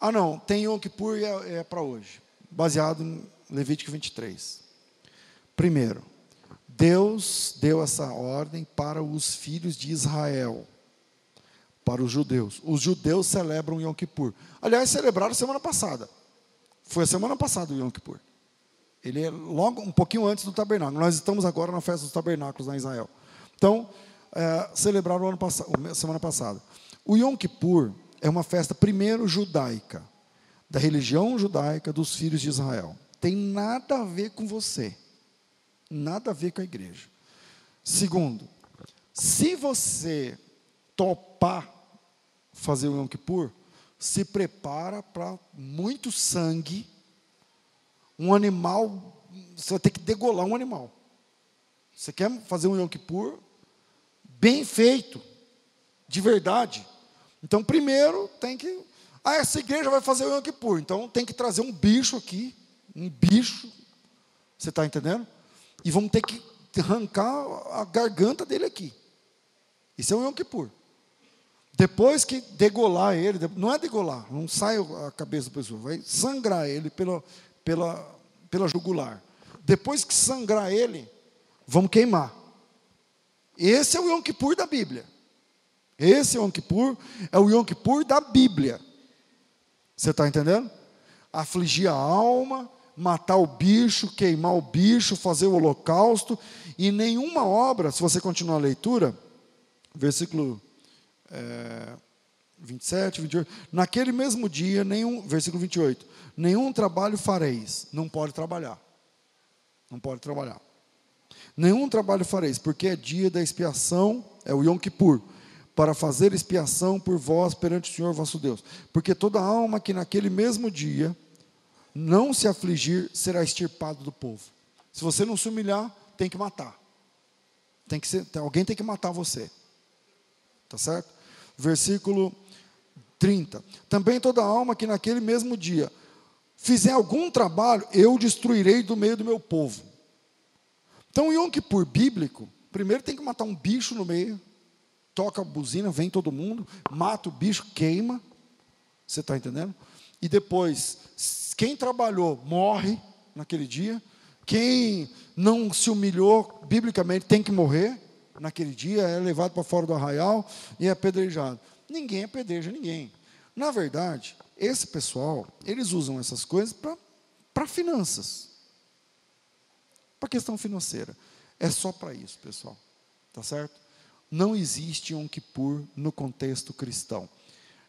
Ah, não, tem Yom Kippur e é, é para hoje. baseado em Levítico 23. Primeiro, Deus deu essa ordem para os filhos de Israel, para os judeus. Os judeus celebram Yom Kippur. Aliás, celebraram semana passada. Foi a semana passada o Yom Kippur. Ele é logo um pouquinho antes do tabernáculo. Nós estamos agora na festa dos tabernáculos na Israel. Então, é, celebraram ano passado, semana passada. O Yom Kippur é uma festa primeiro judaica, da religião judaica dos filhos de Israel. Tem nada a ver com você. Nada a ver com a igreja. Segundo, se você topar fazer o Yom Kippur, se prepara para muito sangue. Um animal, você vai ter que degolar um animal. Você quer fazer um Yom Kippur bem feito, de verdade. Então, primeiro tem que. Ah, essa igreja vai fazer o Yom Kippur. Então, tem que trazer um bicho aqui, um bicho. Você está entendendo? E vamos ter que arrancar a garganta dele aqui. Isso é o Yom Kippur. Depois que degolar ele, não é degolar, não sai a cabeça da pessoa, vai sangrar ele pela, pela, pela jugular. Depois que sangrar ele, vamos queimar. Esse é o Yom Kippur da Bíblia. Esse Yom Kippur, é o Yom Kippur da Bíblia. Você está entendendo? Afligir a alma, matar o bicho, queimar o bicho, fazer o holocausto, e nenhuma obra, se você continuar a leitura, versículo é, 27, 28. Naquele mesmo dia, nenhum, versículo 28, nenhum trabalho fareis. Não pode trabalhar. Não pode trabalhar. Nenhum trabalho fareis, porque é dia da expiação, é o Yom Kippur, para fazer expiação por vós perante o Senhor vosso Deus. Porque toda alma que naquele mesmo dia não se afligir será extirpado do povo. Se você não se humilhar, tem que matar. Tem que ser, alguém tem que matar você. Tá certo? Versículo 30. Também toda alma que naquele mesmo dia fizer algum trabalho, eu destruirei do meio do meu povo. Então, Yom Kippur bíblico, primeiro tem que matar um bicho no meio, toca a buzina, vem todo mundo, mata o bicho, queima. Você está entendendo? E depois, quem trabalhou morre naquele dia. Quem não se humilhou, biblicamente, tem que morrer naquele dia, é levado para fora do arraial e é apedrejado. Ninguém apedreja ninguém. Na verdade, esse pessoal, eles usam essas coisas para finanças. Para questão financeira. É só para isso, pessoal. Tá certo? Não existe um Kippur no contexto cristão.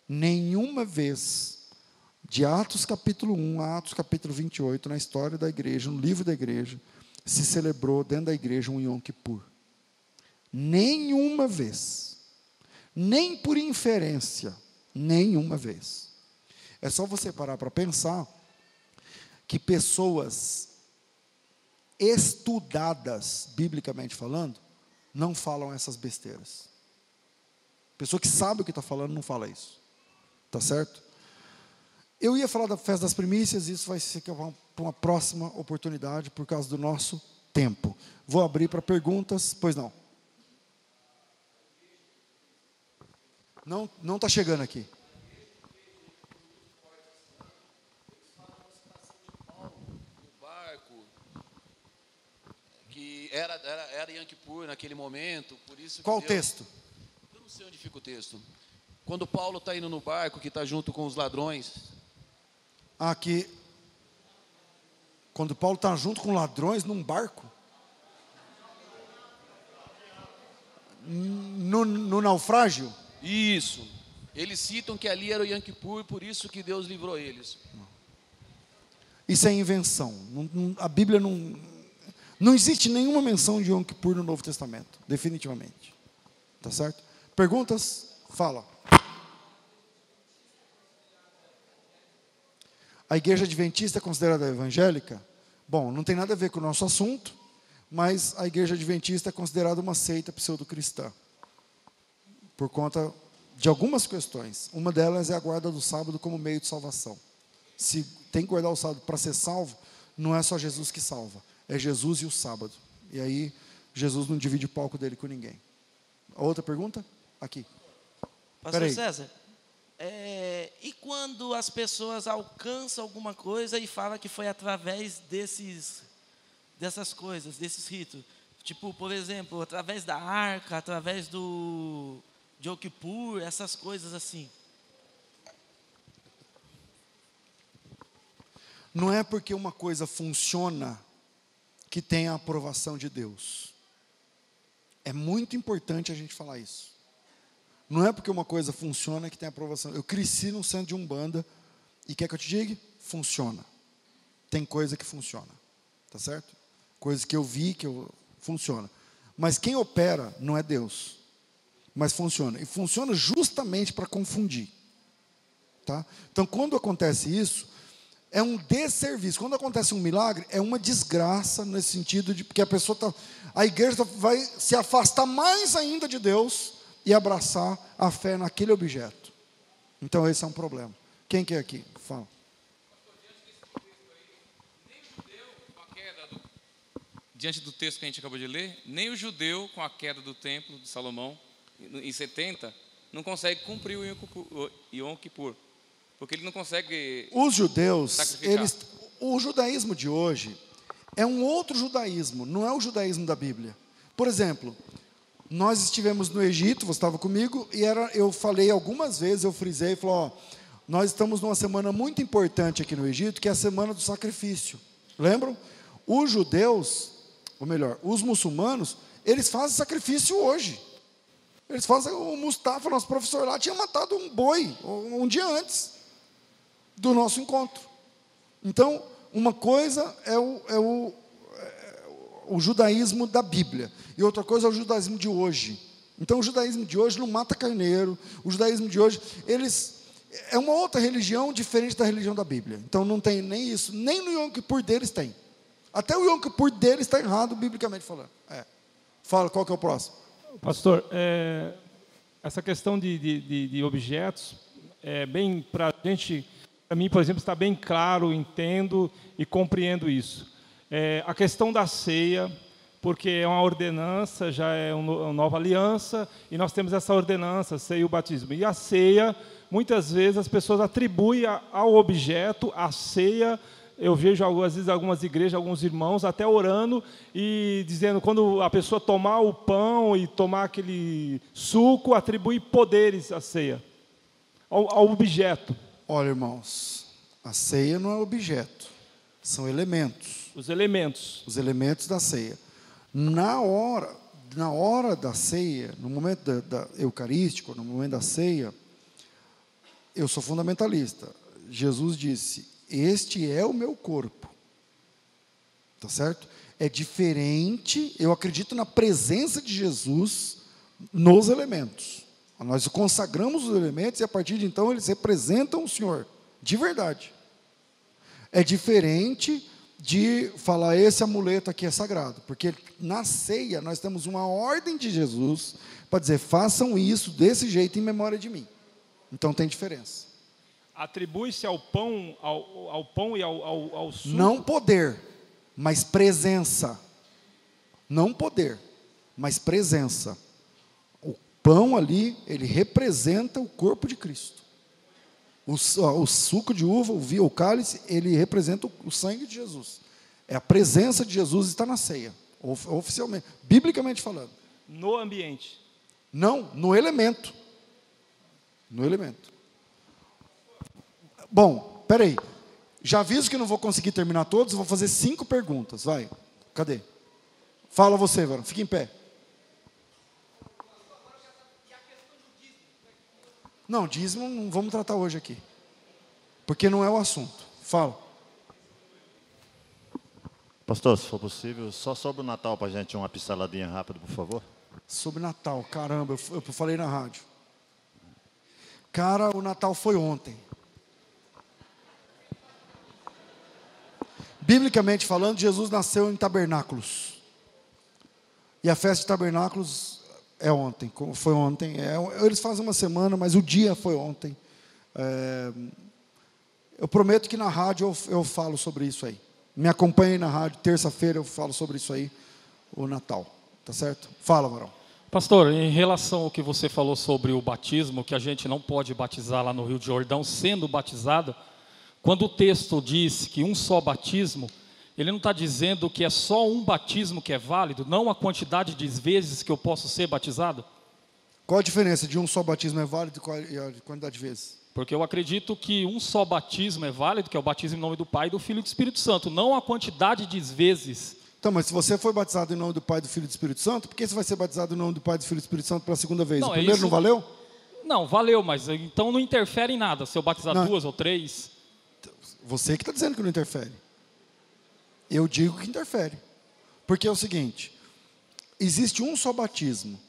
Nenhuma vez, de Atos capítulo 1 a Atos capítulo 28, na história da igreja, no livro da igreja, se celebrou dentro da igreja um Yom Kippur. Nenhuma vez. Nem por inferência. Nenhuma vez. É só você parar para pensar que pessoas estudadas, biblicamente falando, não falam essas besteiras. Pessoa que sabe o que está falando não fala isso. Tá certo? Eu ia falar da festa das primícias, isso vai ser para uma próxima oportunidade por causa do nosso tempo. Vou abrir para perguntas, pois não. Não não está chegando aqui. que era, era, era Yankee Pur naquele momento, por isso Qual o texto? Eu não sei onde fica o texto. Quando Paulo está indo no barco, que está junto com os ladrões. Aqui. Quando Paulo está junto com ladrões num barco? No, no naufrágio? Isso. Eles citam que ali era o Yom Kippur, por isso que Deus livrou eles. Isso é invenção. a Bíblia não. Não existe nenhuma menção de Yom Kippur no Novo Testamento, definitivamente. Tá certo? Perguntas? Fala. A igreja adventista é considerada evangélica? Bom, não tem nada a ver com o nosso assunto, mas a igreja adventista é considerada uma seita pseudo-cristã por conta de algumas questões. Uma delas é a guarda do sábado como meio de salvação. Se tem que guardar o sábado para ser salvo, não é só Jesus que salva, é Jesus e o sábado. E aí, Jesus não divide o palco dele com ninguém. A outra pergunta? Aqui. Pastor César, É, e quando as pessoas alcançam alguma coisa e falam que foi através desses, dessas coisas, desses ritos. Tipo, por exemplo, através da arca, através do de Okipur, essas coisas assim. Não é porque uma coisa funciona que tem a aprovação de Deus. É muito importante a gente falar isso. Não é porque uma coisa funciona que tem aprovação. Eu cresci no centro de Umbanda e quer que eu te diga? Funciona. Tem coisa que funciona. Tá certo? Coisas que eu vi que eu, funciona. Mas quem opera não é Deus. Mas funciona. E funciona justamente para confundir. Tá? Então, quando acontece isso, é um desserviço. Quando acontece um milagre, é uma desgraça nesse sentido de porque a pessoa tá, a igreja vai se afastar mais ainda de Deus e abraçar a fé naquele objeto. Então esse é um problema. Quem quer aqui? Fala. Diante do texto que a gente acabou de ler, nem o judeu, com a queda do templo de Salomão, em 70, não consegue cumprir o Yom Kippur. Porque ele não consegue. Os judeus, eles, o judaísmo de hoje é um outro judaísmo, não é o judaísmo da Bíblia. Por exemplo, nós estivemos no Egito, você estava comigo, e era, eu falei algumas vezes, eu frisei, falei, ó, nós estamos numa semana muito importante aqui no Egito, que é a semana do sacrifício. Lembram? Os judeus, ou melhor, os muçulmanos, eles fazem sacrifício hoje. Eles fazem, o Mustafa, nosso professor lá, tinha matado um boi um dia antes do nosso encontro. Então, uma coisa é o, é o, é o judaísmo da Bíblia, e outra coisa é o judaísmo de hoje. Então, o judaísmo de hoje não mata carneiro, o judaísmo de hoje, eles. É uma outra religião diferente da religião da Bíblia. Então, não tem nem isso, nem no Yom Kippur deles tem. Até o Yom Kippur deles está errado, biblicamente falando. É. Fala, qual que é o próximo? Pastor, é, essa questão de, de, de objetos, é bem para a gente para mim, por exemplo, está bem claro, entendo e compreendo isso. É, a questão da ceia, porque é uma ordenança, já é uma nova aliança, e nós temos essa ordenança, ceia e o batismo. E a ceia, muitas vezes as pessoas atribuem ao objeto a ceia. Eu vejo às vezes algumas igrejas, alguns irmãos até orando e dizendo quando a pessoa tomar o pão e tomar aquele suco, atribui poderes à ceia, ao, ao objeto. Olha, irmãos, a ceia não é objeto, são elementos. Os elementos. Os elementos da ceia. Na hora, na hora da ceia, no momento da, da eucarístico, no momento da ceia, eu sou fundamentalista. Jesus disse: "Este é o meu corpo". Tá certo? É diferente, eu acredito na presença de Jesus nos elementos. Nós consagramos os elementos e a partir de então eles representam o Senhor, de verdade. É diferente de falar esse amuleto aqui é sagrado, porque na ceia nós temos uma ordem de Jesus para dizer façam isso desse jeito em memória de mim. Então tem diferença. Atribui-se ao pão, ao, ao, pão e ao, ao, ao suco. Não poder, mas presença. Não poder, mas presença pão ali, ele representa o corpo de Cristo. O, o suco de uva, o vinho, o cálice, ele representa o, o sangue de Jesus. É a presença de Jesus está na ceia, oficialmente, biblicamente falando. No ambiente. Não, no elemento. No elemento. Bom, peraí. Já aviso que não vou conseguir terminar todos, vou fazer cinco perguntas. Vai. Cadê? Fala você, Varão. Fica em pé. Não, dízimo não vamos tratar hoje aqui. Porque não é o assunto. Fala. Pastor, se for possível, só sobre o Natal para a gente uma pinceladinha rápida, por favor. Sobre Natal, caramba, eu, eu falei na rádio. Cara, o Natal foi ontem. Biblicamente falando, Jesus nasceu em tabernáculos. E a festa de tabernáculos é ontem, foi ontem. É, eles fazem uma semana, mas o dia foi ontem. É, eu prometo que na rádio eu, eu falo sobre isso aí. Me acompanhe na rádio, terça-feira eu falo sobre isso aí, o Natal. Tá certo? Fala, Varão. Pastor, em relação ao que você falou sobre o batismo, que a gente não pode batizar lá no Rio de Jordão sendo batizado, quando o texto diz que um só batismo, ele não está dizendo que é só um batismo que é válido, não a quantidade de vezes que eu posso ser batizado? Qual a diferença de um só batismo é válido e a quantidade de vezes? Porque eu acredito que um só batismo é válido, que é o batismo em nome do Pai, do Filho e do Espírito Santo, não a quantidade de vezes então, mas se você foi batizado em nome do Pai, do Filho e do Espírito Santo, por que você vai ser batizado em nome do Pai, do Filho e do Espírito Santo pela segunda vez? Não, o primeiro isso... não valeu? Não, valeu, mas então não interfere em nada se eu batizar não. duas ou três. Você que está dizendo que não interfere. Eu digo que interfere. Porque é o seguinte: existe um só batismo.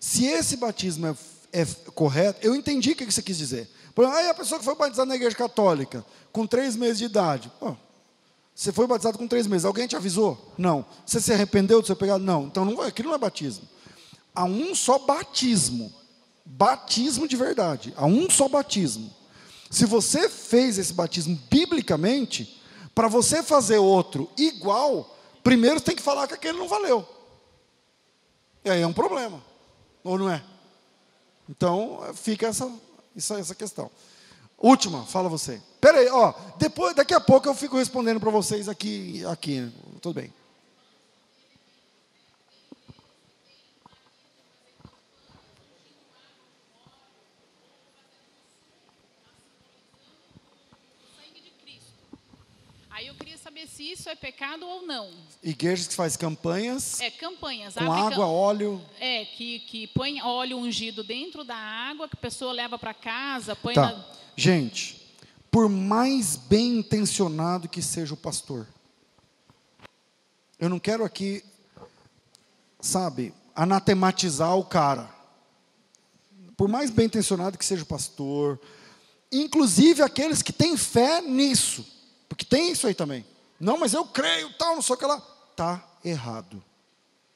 Se esse batismo é, é correto, eu entendi o que você quis dizer. Por exemplo, aí a pessoa que foi batizada na igreja católica, com três meses de idade, você foi batizado com três meses. Alguém te avisou? Não. Você se arrependeu do seu pecado? Não. Então não, aquilo não é batismo. Há um só batismo. Batismo de verdade. Há um só batismo. Se você fez esse batismo biblicamente, para você fazer outro igual, primeiro tem que falar que aquele não valeu. E aí é um problema. Ou não é? Então fica essa, essa, essa questão. Última, fala você. Peraí, ó, depois, daqui a pouco eu fico respondendo para vocês aqui, aqui, tudo bem. Aí eu queria saber se isso é pecado ou não. Igrejas que faz campanhas. É, campanhas. Com água, óleo. É, que, que põe óleo ungido dentro da água, que a pessoa leva para casa, põe tá. na... Gente, por mais bem intencionado que seja o pastor. Eu não quero aqui, sabe, anatematizar o cara. Por mais bem intencionado que seja o pastor, inclusive aqueles que têm fé nisso, porque tem isso aí também. Não, mas eu creio, tal, não sei o que lá. Está errado.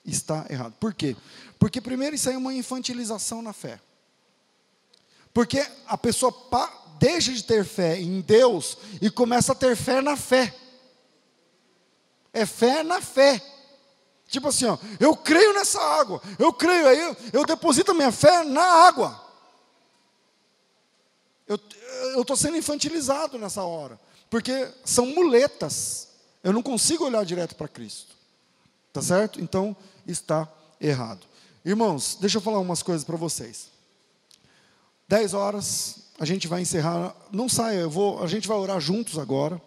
Está errado. Por quê? Porque primeiro isso aí é uma infantilização na fé. Porque a pessoa deixa de ter fé em Deus e começa a ter fé na fé. É fé na fé. Tipo assim, ó, eu creio nessa água, eu creio aí, eu, eu deposito a minha fé na água. Eu estou sendo infantilizado nessa hora, porque são muletas. Eu não consigo olhar direto para Cristo. Tá certo? Então está errado. Irmãos, deixa eu falar umas coisas para vocês. Dez horas, a gente vai encerrar. Não saia, eu vou, a gente vai orar juntos agora.